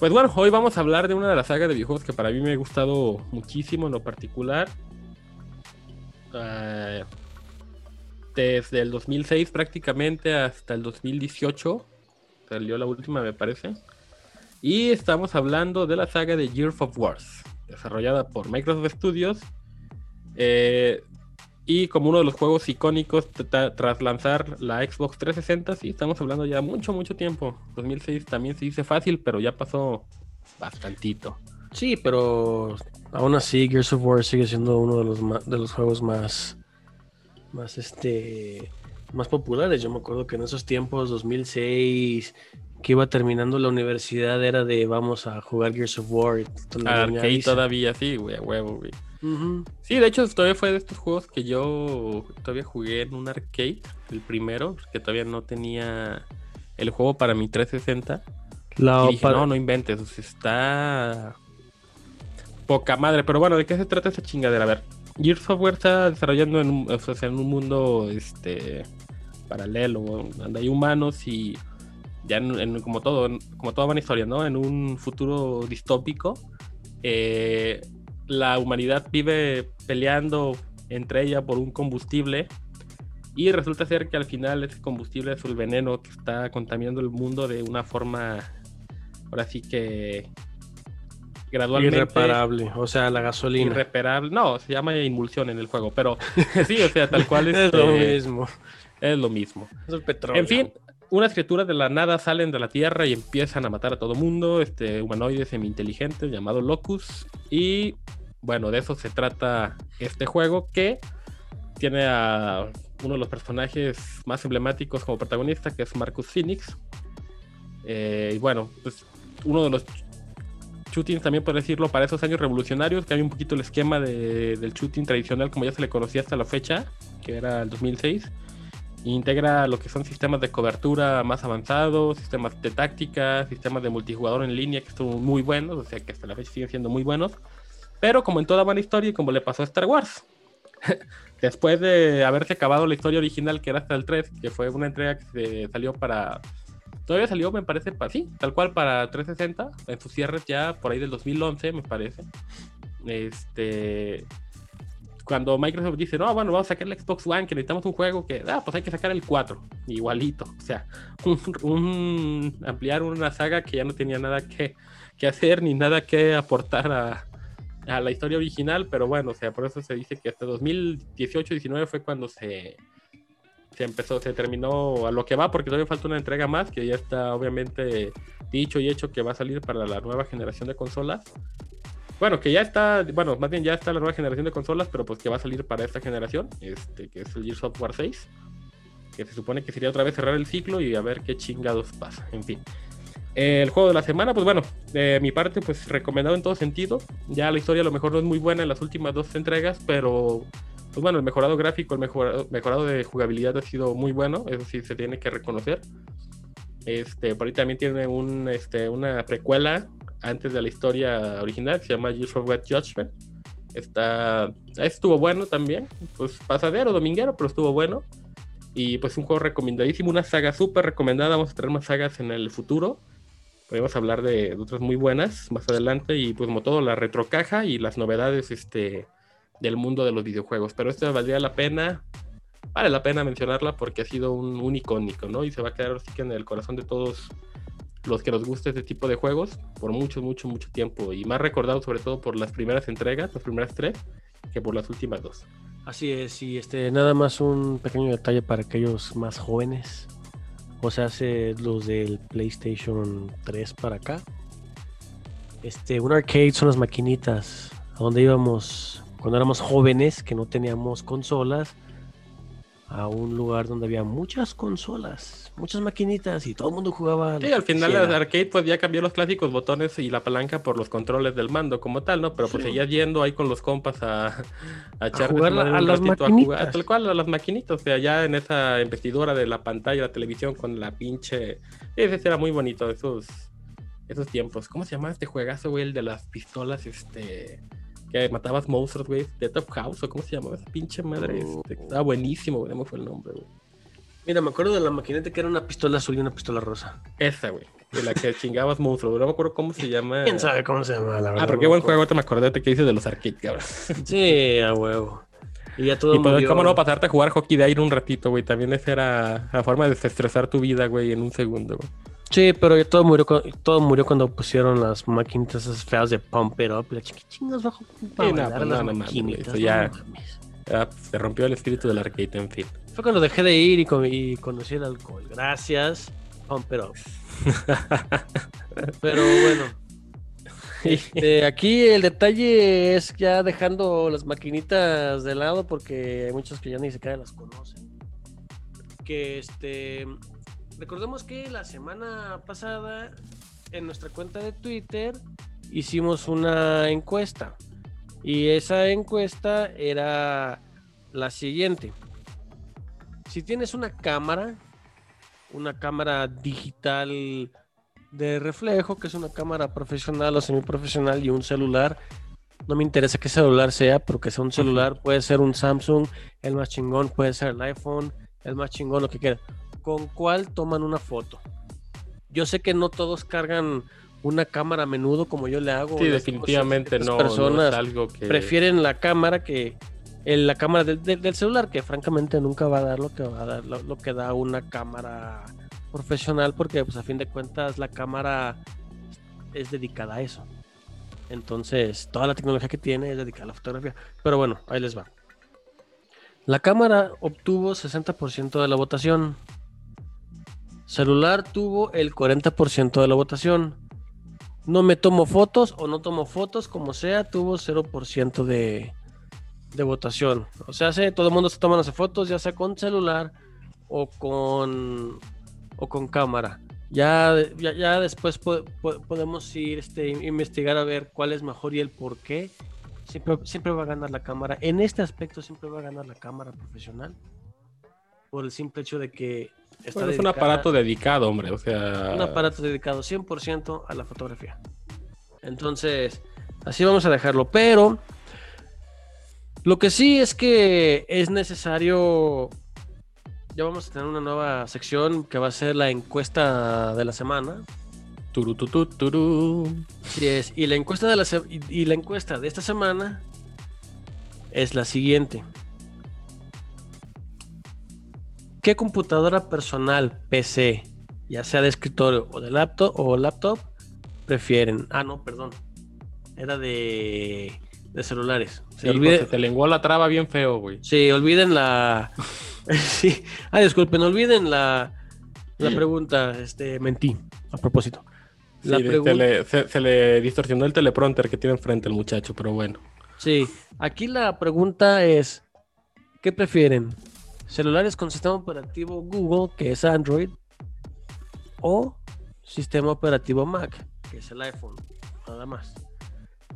Speaker 1: Pues bueno, hoy vamos a hablar de una de las sagas de videojuegos que para mí me ha gustado muchísimo en lo particular. Ah, desde el 2006 prácticamente hasta el 2018 salió la última me parece. Y estamos hablando de la saga de Gears of Wars, desarrollada por Microsoft Studios. eh, y como uno de los juegos icónicos tras lanzar la Xbox 360, sí, estamos hablando ya mucho, mucho tiempo. 2006 también se dice fácil, pero ya pasó bastantito.
Speaker 2: Sí, pero aún así Gears of War sigue siendo uno de los de los juegos más más este más populares. Yo me acuerdo que en esos tiempos 2006 que iba terminando la universidad era de vamos a jugar Gears of War.
Speaker 1: Arcade todavía, sí, güey, a huevo, güey. Sí, de hecho, todavía fue de estos juegos que yo todavía jugué en un arcade, el primero, que todavía no tenía el juego para mi 360.
Speaker 2: La
Speaker 1: y dije, no, no inventes, o sea, está poca madre. Pero bueno, ¿de qué se trata esa chingadera? A ver, Gears of War está desarrollando en un, o sea, en un mundo este paralelo, donde hay humanos y ya en, en- como todo, en- como toda buena historia, ¿no? En un futuro distópico, eh, la humanidad vive peleando entre ella por un combustible y resulta ser que al final ese combustible es el veneno que está contaminando el mundo de una forma, ahora sí que gradualmente
Speaker 2: irreparable, o sea, la gasolina.
Speaker 1: irreparable. No, se llama emulsión en el juego, pero sí, o sea, tal cual
Speaker 2: es lo
Speaker 1: este,
Speaker 2: mismo.
Speaker 1: es lo mismo.
Speaker 2: Es el petróleo.
Speaker 1: En fin, unas criaturas de la nada salen de la Tierra y empiezan a matar a todo mundo, este humanoide semi-inteligente llamado Locus. Y bueno, de eso se trata este juego que tiene a uno de los personajes más emblemáticos como protagonista, que es Marcus Phoenix. Eh, y bueno, pues uno de los shootings también por decirlo para esos años revolucionarios, que hay un poquito el esquema de- del shooting tradicional como ya se le conocía hasta la fecha, que era el 2006. Integra lo que son sistemas de cobertura más avanzados, sistemas de táctica, sistemas de multijugador en línea que son muy buenos, o sea que hasta la fecha siguen siendo muy buenos. Pero como en toda buena historia y como le pasó a Star Wars, después de haberse acabado la historia original que era hasta el 3, que fue una entrega que se salió para... Todavía salió, me parece, para sí, tal cual para 360, en sus cierres ya por ahí del 2011, me parece. Este, cuando Microsoft dice, no, bueno, vamos a sacar el Xbox One, que necesitamos un juego que, ah, pues hay que sacar el 4, igualito. O sea, ampliar una saga que ya no tenía nada que, que hacer ni nada que aportar a, a la historia original, pero bueno, o sea, por eso se dice que hasta 2018-19 fue cuando se, se empezó, se terminó a lo que va, porque todavía falta una entrega más, que ya está obviamente dicho y hecho que va a salir para la nueva generación de consolas. Bueno, que ya está, bueno, más bien ya está la nueva generación de consolas, pero pues que va a salir para esta generación, este, que es el Gears of War 6, que se supone que sería otra vez cerrar el ciclo y a ver qué chingados pasa, en fin. El juego de la semana, pues bueno, de mi parte, pues recomendado en todo sentido. Ya la historia a lo mejor no es muy buena en las últimas dos entregas, pero pues bueno, el mejorado gráfico, el mejorado, mejorado de jugabilidad ha sido muy bueno, eso sí se tiene que reconocer. Este, por ahí también tiene un, este, una precuela antes de la historia original, se llama of Red Judgment. Está, estuvo bueno también, pues pasadero, dominguero, pero estuvo bueno. Y pues un juego recomendadísimo, una saga súper recomendada. Vamos a tener más sagas en el futuro. Podemos hablar de, de otras muy buenas más adelante. Y pues como todo, la retrocaja y las novedades este, del mundo de los videojuegos. Pero esta valdría la pena, vale la pena mencionarla porque ha sido un, un icónico, ¿no? Y se va a quedar así que en el corazón de todos los que nos gusta este tipo de juegos por mucho, mucho, mucho tiempo. Y más recordado sobre todo por las primeras entregas, las primeras tres, que por las últimas dos.
Speaker 2: Así es, y este, nada más un pequeño detalle para aquellos más jóvenes. O sea, hace los del PlayStation 3 para acá. Este, un arcade son las maquinitas a donde íbamos cuando éramos jóvenes, que no teníamos consolas, a un lugar donde había muchas consolas, muchas maquinitas y todo el mundo jugaba.
Speaker 1: Sí, al final el arcade pues ya cambió los clásicos botones y la palanca por los controles del mando como tal, ¿no? Pero pues
Speaker 2: Sí.
Speaker 1: seguías yendo ahí con los compas a, a echar
Speaker 2: jugar a
Speaker 1: un
Speaker 2: las
Speaker 1: ratito,
Speaker 2: maquinitas.
Speaker 1: tal cual, a las maquinitas, o sea, ya en esa investidura de la pantalla, la televisión con la pinche... Ese era muy bonito, esos, esos tiempos. ¿Cómo se llama este juegazo, güey? El de las pistolas, este... Que matabas monstruos, güey. Death of House, o cómo se llamaba esa pinche madre. Este, estaba buenísimo, güey. No me fue el nombre, güey.
Speaker 2: Mira, me acuerdo de la maquinita que era una pistola azul y una pistola rosa.
Speaker 1: Esa, güey. De la que chingabas monstruos. No me acuerdo cómo se llama.
Speaker 2: ¿Quién sabe cómo se llama, la verdad?
Speaker 1: Ah, pero qué buen juego. Ahorita me acordé de que dices de los arcades, cabrón.
Speaker 2: Sí, a huevo. Y ya todo
Speaker 1: Y pues,
Speaker 2: murió.
Speaker 1: ¿cómo no pasarte a jugar hockey de aire un ratito, güey? También esa era la forma de desestresar tu vida, güey, en un segundo, güey.
Speaker 2: Sí, pero todo murió, todo murió cuando pusieron las maquinitas esas feas de Pump It Up. La chingas bajo para
Speaker 1: Sí, no,
Speaker 2: bailar
Speaker 1: pues,
Speaker 2: las
Speaker 1: no, no
Speaker 2: maquinitas, no
Speaker 1: ya-. Ya, pues, se rompió el espíritu del arcade, en fin.
Speaker 2: Fue cuando dejé de ir y, co- y conocí el alcohol. Gracias, Pump It Up. Pero bueno. Este, aquí el detalle es ya dejando las maquinitas de lado porque hay muchos que ya ni siquiera las conocen. Que este recordemos que la semana pasada en nuestra cuenta de Twitter hicimos una encuesta y esa encuesta era la siguiente. Si tienes una cámara, una cámara digital de reflejo, que es una cámara profesional o semiprofesional y un celular. No me interesa qué celular sea, pero que sea un celular, puede ser un Samsung, el más chingón, puede ser el iPhone, el más chingón, lo que quiera. ¿Con cuál toman una foto? Yo sé que no todos cargan una cámara a menudo como yo le hago.
Speaker 1: Sí, definitivamente no,
Speaker 2: personas
Speaker 1: es algo que...
Speaker 2: prefieren la cámara que el- la cámara del celular, que francamente nunca va a dar lo que va a dar lo, lo que da una cámara profesional, porque pues a fin de cuentas la cámara es dedicada a eso. Entonces, toda la tecnología que tiene es dedicada a la fotografía. Pero bueno, ahí les va. La cámara obtuvo 60% de la votación. Celular tuvo el 40% de la votación. No me tomo fotos o no tomo fotos, como sea, tuvo 0% de, de votación. O sea, sé, todo el mundo se toma las fotos, ya sea con celular o con, o con cámara. Ya, ya, ya después po- po- podemos ir este, investigar a ver cuál es mejor y el por qué. Siempre, siempre va a ganar la cámara. En este aspecto siempre va a ganar la cámara profesional. Por el simple hecho de que está
Speaker 1: Bueno, es un aparato dedicado, hombre, o sea...
Speaker 2: un aparato dedicado 100% a la fotografía. Entonces, así vamos a dejarlo. Pero lo que sí es que es necesario. Ya vamos a tener una nueva sección que va a ser la encuesta de la semana.
Speaker 1: Turu, tu, tu, turu.
Speaker 2: Así es. Y la encuesta de la se- y la encuesta de esta semana es la siguiente. ¿Qué computadora personal, PC, ya sea de escritorio o de laptop o laptop, prefieren? Ah, no, perdón. Era de, de celulares.
Speaker 1: Sí,
Speaker 2: Se olvide-
Speaker 1: se te lenguó la traba bien feo, güey.
Speaker 2: Sí, olviden la. sí. Ah, disculpen, olviden la, la pregunta. Este, mentí, a propósito. La
Speaker 1: Sí,
Speaker 2: pregunta.
Speaker 1: le, se- se le distorsionó el teleprompter que tiene enfrente el muchacho, pero bueno.
Speaker 2: Sí, aquí la pregunta es: ¿qué prefieren? ¿Celulares con sistema operativo Google, que es Android, o sistema operativo Mac, que es el iPhone? Nada más.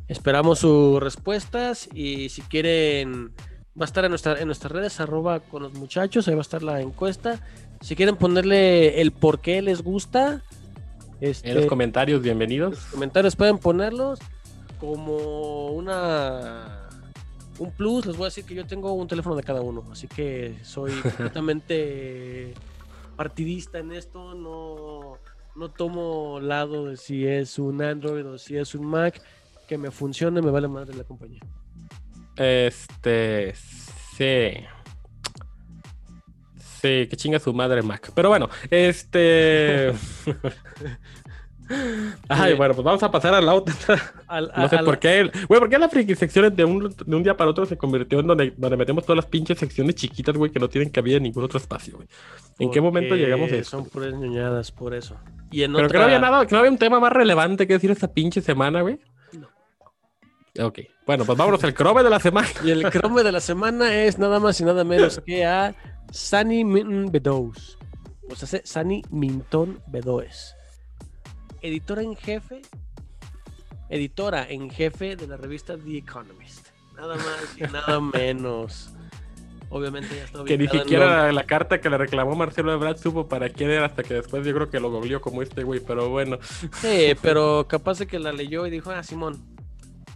Speaker 2: Esperamos sus respuestas y si quieren Va a estar en, nuestra, en nuestras redes, arroba con los muchachos, ahí va a estar la encuesta. Si quieren ponerle el por qué les gusta, este,
Speaker 1: En los comentarios, bienvenidos.
Speaker 2: comentarios pueden ponerlos como una un plus les voy a decir que yo tengo un teléfono de cada uno así que soy completamente partidista en esto no no tomo lado de si es un Android o si es un Mac que me funcione me vale madre la compañía
Speaker 1: Este. Sí. Sí, que chinga su madre Mac. Pero bueno, este. Ay, bueno, pues vamos a pasar a la otra.
Speaker 2: Al-
Speaker 1: No sé por qué. Güey, ¿por qué la friki secciones de un, de un día para otro se convirtió en donde, donde metemos todas las pinches secciones chiquitas, güey, que no tienen cabida en ningún otro espacio, güey? ¿En qué momento llegamos a eso?
Speaker 2: son puras ñoñadas por eso y en
Speaker 1: Pero que no había nada, que no había un tema más relevante que decir esta pinche semana, güey. Ok, bueno, pues vámonos al crobe de la semana.
Speaker 2: y el crome de la semana es nada más y nada menos que a Sunny Minton Bedows. O sea, se- Sunny Minton Bedoes. Editora en jefe. Editora en jefe de la revista The Economist. Nada más y nada menos. Obviamente ya está
Speaker 1: Que ni siquiera la, la carta que le reclamó Marcelo Ebrard supo para quién era hasta que después yo creo que lo googleó como este güey, pero bueno.
Speaker 2: Sí, pero capaz de que la leyó y dijo, ah, Simón.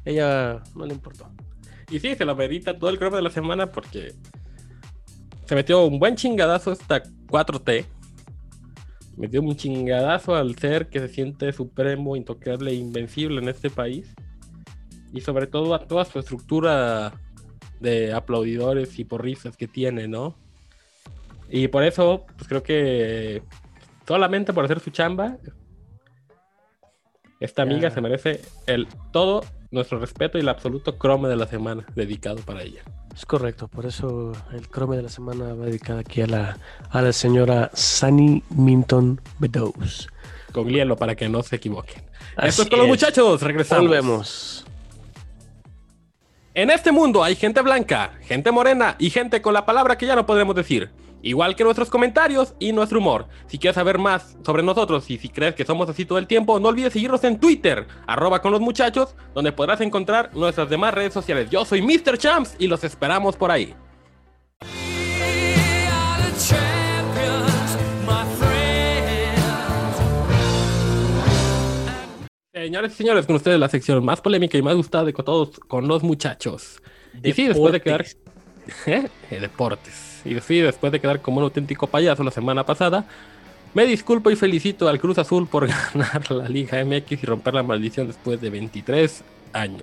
Speaker 2: Ella no le importó.
Speaker 1: Y sí, se lo merita todo el crobe de la semana porque se metió un buen chingadazo esta 4T. Metió un chingadazo al ser que se siente supremo, intocable e invencible en este país. Y sobre todo a toda su estructura de aplaudidores y porristas que tiene, ¿no? Y por eso, pues creo que solamente por hacer su chamba, esta amiga se merece el todo nuestro respeto y el absoluto crome de la semana dedicado para ella.
Speaker 2: Es correcto, por eso el crome de la semana va dedicado aquí a la, a la señora Sunny Minton Bedows.
Speaker 1: Googlealo para que no se equivoquen.
Speaker 2: Así
Speaker 1: Esto es con los muchachos, regresamos.
Speaker 2: Volvemos.
Speaker 1: En este mundo hay gente blanca, gente morena y gente con la palabra que ya no podremos decir. Igual que nuestros comentarios y nuestro humor. Si quieres saber más sobre nosotros y si crees que somos así todo el tiempo, no olvides seguirnos en Twitter, arroba con los muchachos, donde podrás encontrar nuestras demás redes sociales. Yo soy Mr. Champs y los esperamos por ahí. Señores y señores, con ustedes la sección más polémica y más gustada de todos con los muchachos. Y sí, después de quedar. ¿Eh? Deportes. Y sí, después de quedar como un auténtico payaso la semana pasada, me disculpo y felicito al Cruz Azul por ganar la Liga MX y romper la maldición después de 23 años.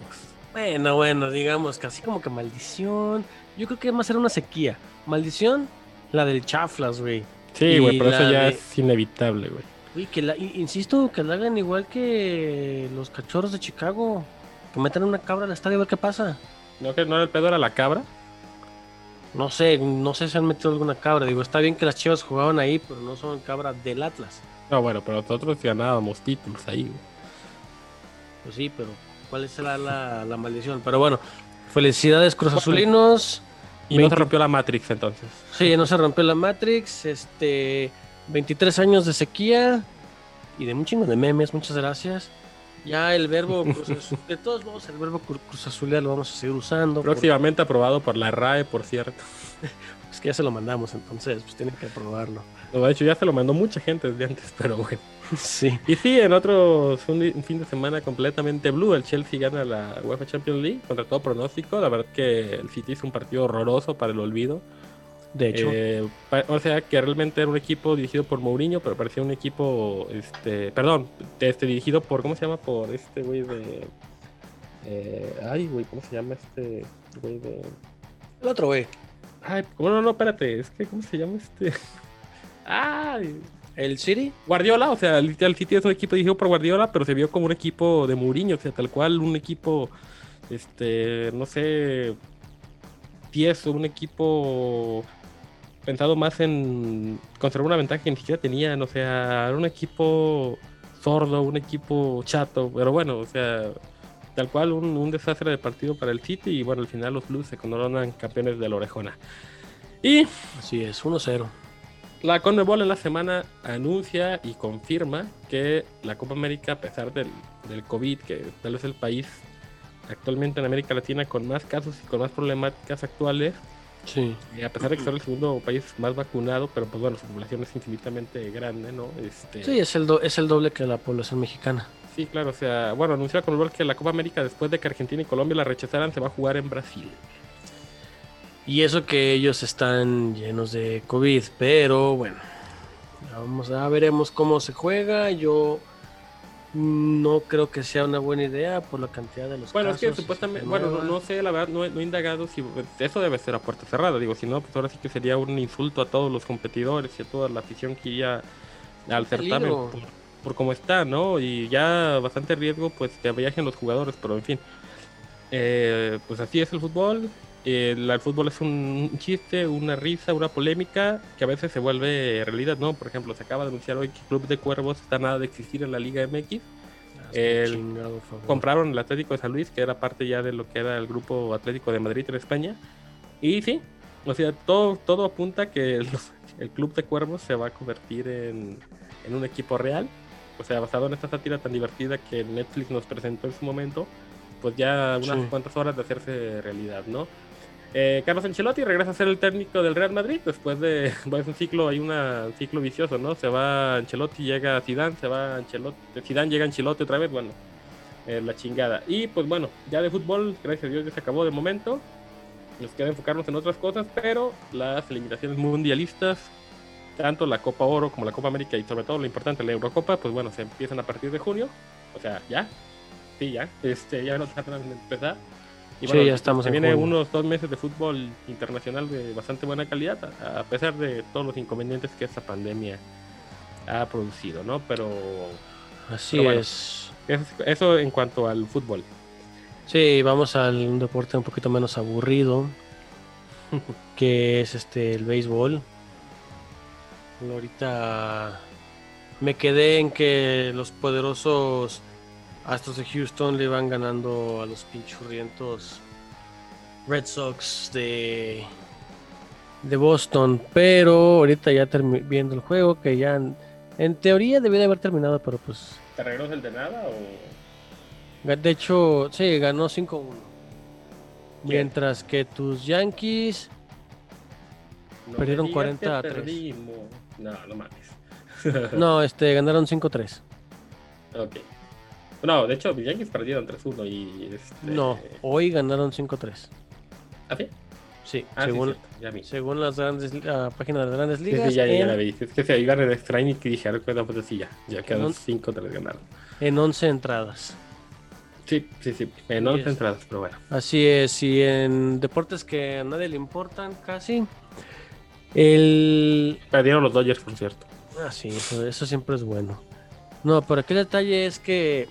Speaker 2: Bueno, bueno, digamos que así como que maldición. Yo creo que va a ser una sequía. Maldición, la del Chaflas, güey.
Speaker 1: Sí, güey, pero eso ya
Speaker 2: de-
Speaker 1: es inevitable, güey.
Speaker 2: Uy, que la, insisto, que la hagan igual que los cachorros de Chicago. Que metan una cabra al estadio a ver qué pasa.
Speaker 1: ¿No que no el pedo era la cabra?
Speaker 2: No sé, no sé si han metido alguna cabra. Digo, está bien que las chivas jugaban ahí, pero no son cabras del Atlas.
Speaker 1: No, bueno, pero nosotros ganábamos títulos ahí, güey.
Speaker 2: Pues sí, pero ¿cuál será la, la maldición? Pero bueno, felicidades Cruz Azulinos.
Speaker 1: Y no se
Speaker 2: 20
Speaker 1: rompió la Matrix entonces.
Speaker 2: Sí, no se rompió la Matrix. Este, 23 años de sequía y de un chingo de memes. Muchas gracias. Ya el verbo de todos modos, el verbo cru- Cruz Azulear lo vamos a seguir usando. porque
Speaker 1: Próximamente aprobado por la RAE, por cierto.
Speaker 2: Es que ya se lo mandamos, entonces, pues tienen que aprobarlo.
Speaker 1: No, de hecho, ya se lo mandó mucha gente desde antes, pero bueno.
Speaker 2: Sí.
Speaker 1: Y sí, en otro un fin de semana completamente blue. El Chelsea gana la UEFA Champions League contra todo pronóstico. La verdad que el City hizo un partido horroroso para el olvido.
Speaker 2: De hecho,
Speaker 1: Eh, o sea, que realmente era un equipo dirigido por Mourinho, pero parecía un equipo, este, perdón, este, dirigido por, ¿cómo se llama? Por este güey de... eh, ay, güey, ¿cómo se llama este güey de...
Speaker 2: el otro güey.
Speaker 1: Ay, ¿cómo no, no, espérate, es que, ¿cómo se llama este? Ay,
Speaker 2: El City.
Speaker 1: Guardiola, o sea, el, el City es un equipo dirigido por Guardiola, pero se vio como un equipo de Mourinho, o sea, tal cual un equipo, este, no sé, tieso, un equipo pensado más en conservar una ventaja que ni siquiera tenían, o sea, era un equipo sordo, un equipo chato, pero bueno, o sea, tal cual un, un desastre de partido para el City y bueno, al final los Blues se coronan campeones de la orejona. Y
Speaker 2: Así es, 1-0.
Speaker 1: la Conmebol en la semana anuncia y confirma que la Copa América, a pesar del, del COVID, que tal vez el país actualmente en América Latina con más casos y con más problemáticas actuales.
Speaker 2: Sí.
Speaker 1: Y a pesar de que ser el segundo país más vacunado, pero pues bueno, su población es infinitamente grande, ¿no? Este,
Speaker 2: Sí, es el, do- es el doble que la población mexicana.
Speaker 1: Sí, claro, o sea, bueno, anunció la Conmebol que la Copa América después de que Argentina y Colombia la rechazaran se va a jugar en Brasil.
Speaker 2: Y eso que ellos están llenos de COVID, pero bueno, vamos a veremos cómo se juega. Yo no creo que sea una buena idea por la cantidad de los
Speaker 1: Bueno, es que
Speaker 2: casos
Speaker 1: supuestamente, bueno, no, sé, la verdad, no, he- no he indagado si pues, eso debe ser a puerta cerrada, digo, si no, pues ahora sí que sería un insulto a todos los competidores y a toda la afición que iría al certamen por, por cómo está, ¿no? Y ya bastante riesgo, pues que viajen los jugadores, pero en fin, Eh, pues así es el fútbol. La- el fútbol es un chiste, una risa, una polémica que a veces se vuelve realidad, ¿no? Por ejemplo, se acaba de anunciar hoy que Club de Cuervos está nada de existir en la Liga MX. el-
Speaker 2: Chingado
Speaker 1: compraron el Atlético de San Luis, que era parte ya de lo que era el grupo Atlético de Madrid en España. Y sí, o sea, todo, todo apunta que los- el Club de Cuervos se va a convertir en, en un equipo real. O sea, basado en esta sátira tan divertida que Netflix nos presentó en su momento, pues ya unas
Speaker 2: Sí.
Speaker 1: cuantas horas de hacerse realidad, ¿no? Eh, Carlos Ancelotti regresa a ser el técnico del Real Madrid después de bueno, es un ciclo hay una- un ciclo vicioso no se va Ancelotti llega Zidane se va Ancelotti Zidane llega Ancelotti otra vez bueno eh, la chingada. Y pues bueno ya de fútbol gracias a Dios ya se acabó de momento. Nos queda enfocarnos en otras cosas pero las eliminaciones mundialistas tanto la Copa Oro como la Copa América y sobre todo lo importante la Eurocopa pues bueno se empiezan a partir de junio. O sea ya. Sí ya. Este ya no tardan en empezar y
Speaker 2: Sí, ya estamos
Speaker 1: se
Speaker 2: en
Speaker 1: viene unos dos meses de fútbol internacional de bastante buena calidad, a pesar de todos los inconvenientes que esta pandemia ha producido, ¿no? Pero
Speaker 2: Así
Speaker 1: pero bueno.
Speaker 2: es.
Speaker 1: eso, eso en cuanto al fútbol.
Speaker 2: Sí, vamos a un deporte un poquito menos aburrido, que es este el béisbol. Ahorita me quedé en que los poderosos Astros de Houston le van ganando a los pinchurrientos Red Sox de, de Boston, pero ahorita ya viendo el juego que ya en, en teoría debió de haber terminado, pero pues
Speaker 1: ¿Te arregló el de nada o...?
Speaker 2: De hecho, sí, ganó 5-1. Mientras que tus Yankees
Speaker 1: No
Speaker 2: Perdieron
Speaker 1: me digas
Speaker 2: 40 a
Speaker 1: que
Speaker 2: 3.
Speaker 1: perdimos. No, no mames.
Speaker 2: no, este, ganaron 5-3.
Speaker 1: ok. No, de hecho, Yankees perdieron 3-1 y... Este...
Speaker 2: No, hoy ganaron 5-3.
Speaker 1: ¿Ah, sí?
Speaker 2: Sí,
Speaker 1: Ah, sí,
Speaker 2: según,
Speaker 1: cierto, ya vi.
Speaker 2: según las grandes, la página de las grandes
Speaker 1: Sí,
Speaker 2: ligas,
Speaker 1: sí, ya, ya
Speaker 2: en,
Speaker 1: la vi. Es que se iban en extra inning y dije, a ver, cuenta, pues sí, ya. Ya quedan
Speaker 2: No.
Speaker 1: 5-3 ganaron.
Speaker 2: en 11 entradas.
Speaker 1: Sí, sí, sí. En
Speaker 2: Y
Speaker 1: 11
Speaker 2: es-
Speaker 1: entradas, pero bueno.
Speaker 2: Así es, y en deportes que a nadie le importan casi, el...
Speaker 1: Perdieron los Dodgers, por cierto.
Speaker 2: Ah, sí, eso, eso siempre es bueno. No, pero aquí el detalle es que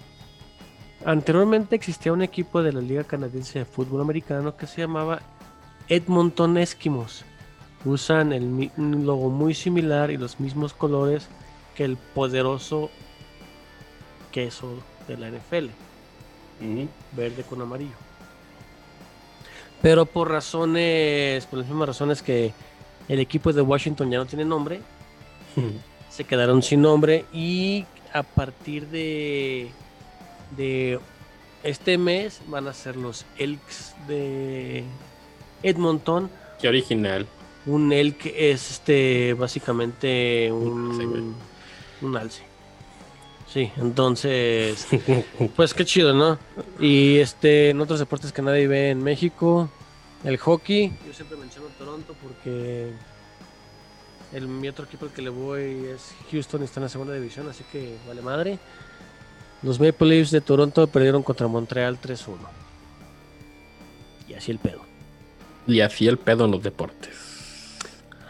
Speaker 2: anteriormente existía un equipo de la Liga Canadiense de Fútbol Americano que se llamaba Edmonton Eskimos. Usan el un logo muy similar y los mismos colores que el poderoso queso de la NFL, verde con amarillo. Pero por razones, por las mismas razones que el equipo de Washington ya no tiene nombre, se quedaron sin nombre y a partir de, de este mes van a ser los Elks de Edmonton.
Speaker 1: Qué original.
Speaker 2: Un elk es este básicamente
Speaker 1: Un
Speaker 2: un alce. Sí, entonces, pues qué chido, ¿no? Y este, en otros deportes que nadie ve en México, el hockey. Yo siempre menciono Toronto porque el, mi otro equipo al que le voy es Houston y está en la segunda división, así que vale madre. Los Maple Leafs de Toronto perdieron contra Montreal 3-1. Y así el pedo.
Speaker 1: Y así el pedo en los deportes.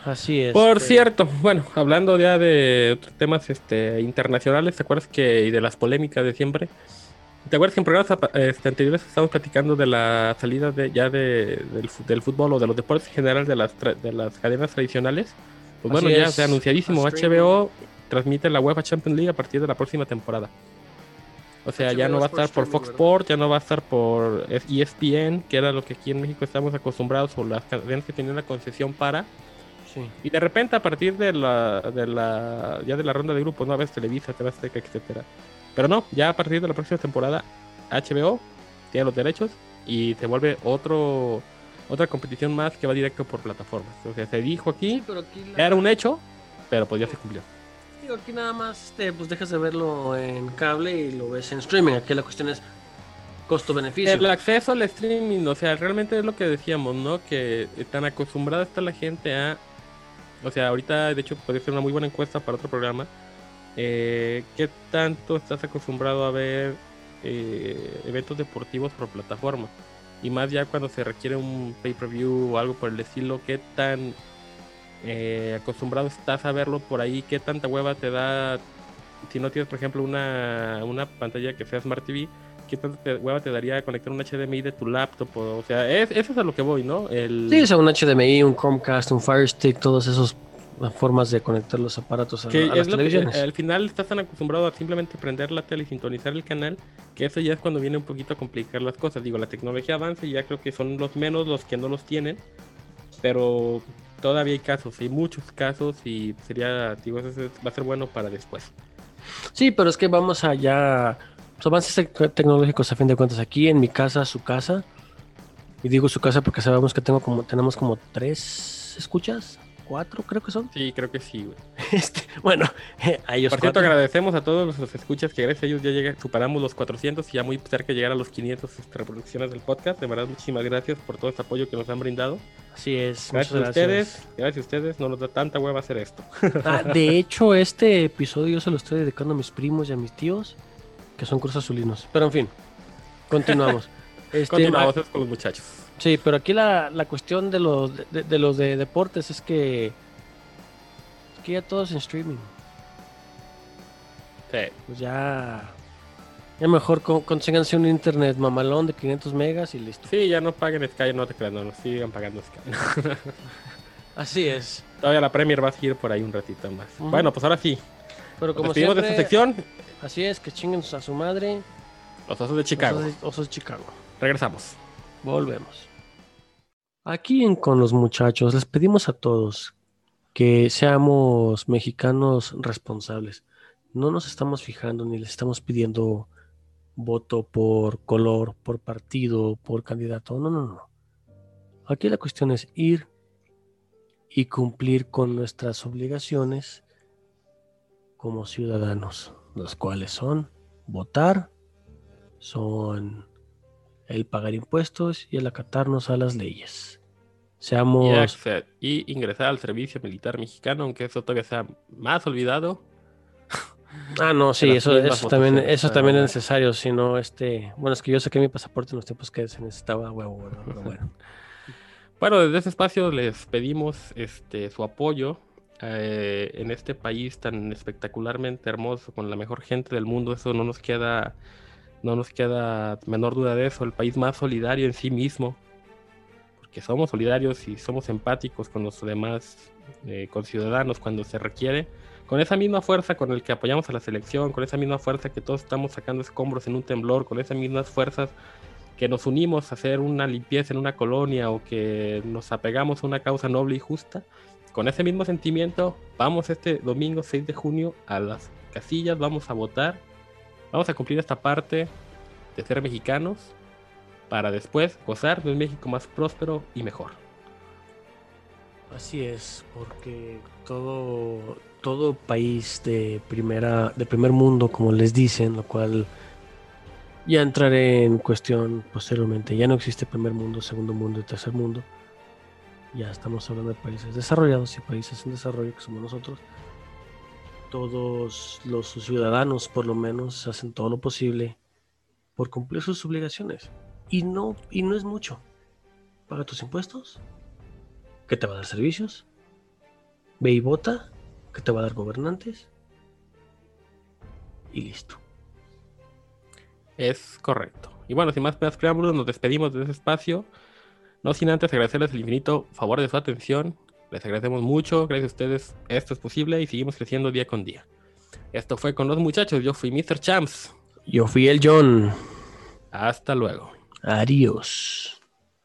Speaker 2: Así es.
Speaker 1: Por
Speaker 2: eh,
Speaker 1: cierto, bueno, hablando ya de otros temas este, internacionales, ¿te acuerdas que y de las polémicas de siempre? ¿Te acuerdas que en programas este, anteriores estamos platicando de la salida de, ya de, del, del fútbol o de los deportes en general de las, tra- de las cadenas tradicionales? Pues
Speaker 2: Así
Speaker 1: bueno, ya
Speaker 2: es,
Speaker 1: se anunciadísimo. HBO transmite la UEFA Champions League a partir de la próxima temporada. O sea, ya
Speaker 2: HBO
Speaker 1: no va a estar por Fox. Sports, ya no va a estar por ESPN, que era lo que aquí en México estamos acostumbrados, o las cadenas que tenían la concesión para.
Speaker 2: sí.
Speaker 1: Y de repente, a partir de la, de la, ya de la ronda de grupos, no a veces Televisa, TV Azteca, etcétera. Pero no, ya a partir de la próxima temporada, HBO tiene los derechos y se vuelve otro otra competición más que va directo por plataformas. O sea, se dijo aquí,
Speaker 2: pero aquí la-
Speaker 1: era un hecho, pero pues ya se cumplió.
Speaker 2: Aquí nada más este, pues dejas de verlo en cable y lo ves en streaming. Aquí la cuestión es costo-beneficio.
Speaker 1: El acceso al streaming, o sea, realmente es lo que decíamos, ¿no? Que tan acostumbrada está la gente a... O sea, ahorita de hecho podría ser una muy buena encuesta para otro programa. Eh, ¿Qué tanto estás acostumbrado a ver eh, eventos deportivos por plataforma? Y más ya cuando se requiere un pay-per-view o algo por el estilo, ¿qué tan eh, acostumbrado estás a verlo por ahí? ¿Qué tanta hueva te da si no tienes, por ejemplo, una, una pantalla que sea Smart TV? ¿Qué tanta te- hueva te daría conectar un HDMI de tu laptop? O, o sea, es, eso es a lo que voy, ¿no? El,
Speaker 2: Sí, o sea, un HDMI, un Chromecast, un Fire Stick, todas esas formas de conectar los aparatos a,
Speaker 1: que
Speaker 2: a las
Speaker 1: que-
Speaker 2: televisiones.
Speaker 1: al final estás tan acostumbrado a simplemente prender la tele y sintonizar el canal que eso ya es cuando viene un poquito a complicar las cosas. Digo, la tecnología avanza y ya creo que son los menos los que no los tienen, pero todavía hay casos, hay muchos casos y sería, digo, va a ser bueno para después.
Speaker 2: Sí, pero es que vamos allá. Los avances tec- tecnológicos a fin de cuentas aquí en mi casa, su casa. Y digo su casa porque sabemos que tengo como, tenemos como tres escuchas, cuatro creo que son.
Speaker 1: Sí, creo que sí, güey.
Speaker 2: Este, bueno, a ellos
Speaker 1: Por cierto,
Speaker 2: cuatro.
Speaker 1: agradecemos a todos los escuchas que gracias a ellos ya llega, superamos los 400 y ya muy cerca de llegar a los 500 este, reproducciones del podcast. De verdad, muchísimas gracias por todo este apoyo que nos han brindado.
Speaker 2: Así es.
Speaker 1: Gracias
Speaker 2: muchas
Speaker 1: a ustedes, gracias a ustedes, no nos da tanta hueva hacer esto.
Speaker 2: Ah, de hecho, este episodio yo se lo estoy dedicando a mis primos y a mis tíos, que son cruz azulinos. Pero en fin, continuamos. Este,
Speaker 1: Continuamos con los muchachos.
Speaker 2: Sí, pero aquí la, la cuestión de los de, de los de deportes es que, es que ya todos en streaming.
Speaker 1: Sí.
Speaker 2: Pues ya, ya mejor con, consíganse un internet mamalón de 500 megas y listo.
Speaker 1: Sí, ya no paguen Sky, no te creas, no, no sigan pagando Sky.
Speaker 2: Así es.
Speaker 1: Todavía la Premier va a seguir por ahí un ratito más. Bueno, pues ahora sí.
Speaker 2: Pero como siempre,
Speaker 1: de esta sección.
Speaker 2: así es, que chinguen a su madre.
Speaker 1: Los osos de Chicago.
Speaker 2: Osos de- Osos de Chicago.
Speaker 1: Regresamos.
Speaker 2: Volvemos. Aquí en Con los Muchachos les pedimos a todos que seamos mexicanos responsables. No nos estamos fijando ni les estamos pidiendo voto por color, por partido, por candidato. No, no, no. Aquí la cuestión es ir y cumplir con nuestras obligaciones como ciudadanos, los cuales son votar, son el pagar impuestos y el acatarnos a las leyes.
Speaker 1: Y,
Speaker 2: Seamos
Speaker 1: acce- y ingresar al servicio militar mexicano, aunque eso todavía sea más olvidado.
Speaker 2: Ah, no, sí, eso, eso también, eso también es necesario, si no, este, bueno, es que yo saqué mi pasaporte en los tiempos que se necesitaba huevo, ¿verdad? pero bueno.
Speaker 1: Bueno, desde ese espacio les pedimos este su apoyo eh, en este país tan espectacularmente hermoso, con la mejor gente del mundo. Eso no nos queda, no nos queda menor duda de eso. El país más solidario en sí mismo, porque somos solidarios y somos empáticos con los demás eh, conciudadanos cuando se requiere. Con esa misma fuerza con el que apoyamos a la selección, con esa misma fuerza que todos estamos sacando escombros en un temblor, con esas mismas fuerzas que nos unimos a hacer una limpieza en una colonia o que nos apegamos a una causa noble y justa, con ese mismo sentimiento, vamos este domingo 6 de junio a las casillas, vamos a votar, vamos a cumplir esta parte de ser mexicanos para después gozar de un México más próspero y mejor.
Speaker 2: Así es, porque todo, todo país de primera, de primer mundo, como les dicen, lo cual ya entraré en cuestión posteriormente. Ya no existe primer mundo, segundo mundo y tercer mundo. Ya estamos hablando de países desarrollados y países en desarrollo que somos nosotros. Todos los ciudadanos, por lo menos, hacen todo lo posible por cumplir sus obligaciones. Y no, y no es mucho. Paga tus impuestos, que te va a dar servicios. Ve y vota, que te va a dar gobernantes. Y listo.
Speaker 1: Es correcto. Y bueno, sin más preámbulos, nos despedimos de ese espacio. No sin antes agradecerles el infinito favor de su atención. Les agradecemos mucho. Gracias a ustedes esto es posible y seguimos creciendo día con día. Esto fue con los muchachos. Yo fui Mr. Champs.
Speaker 2: Yo fui el John.
Speaker 1: Hasta luego.
Speaker 2: Adiós.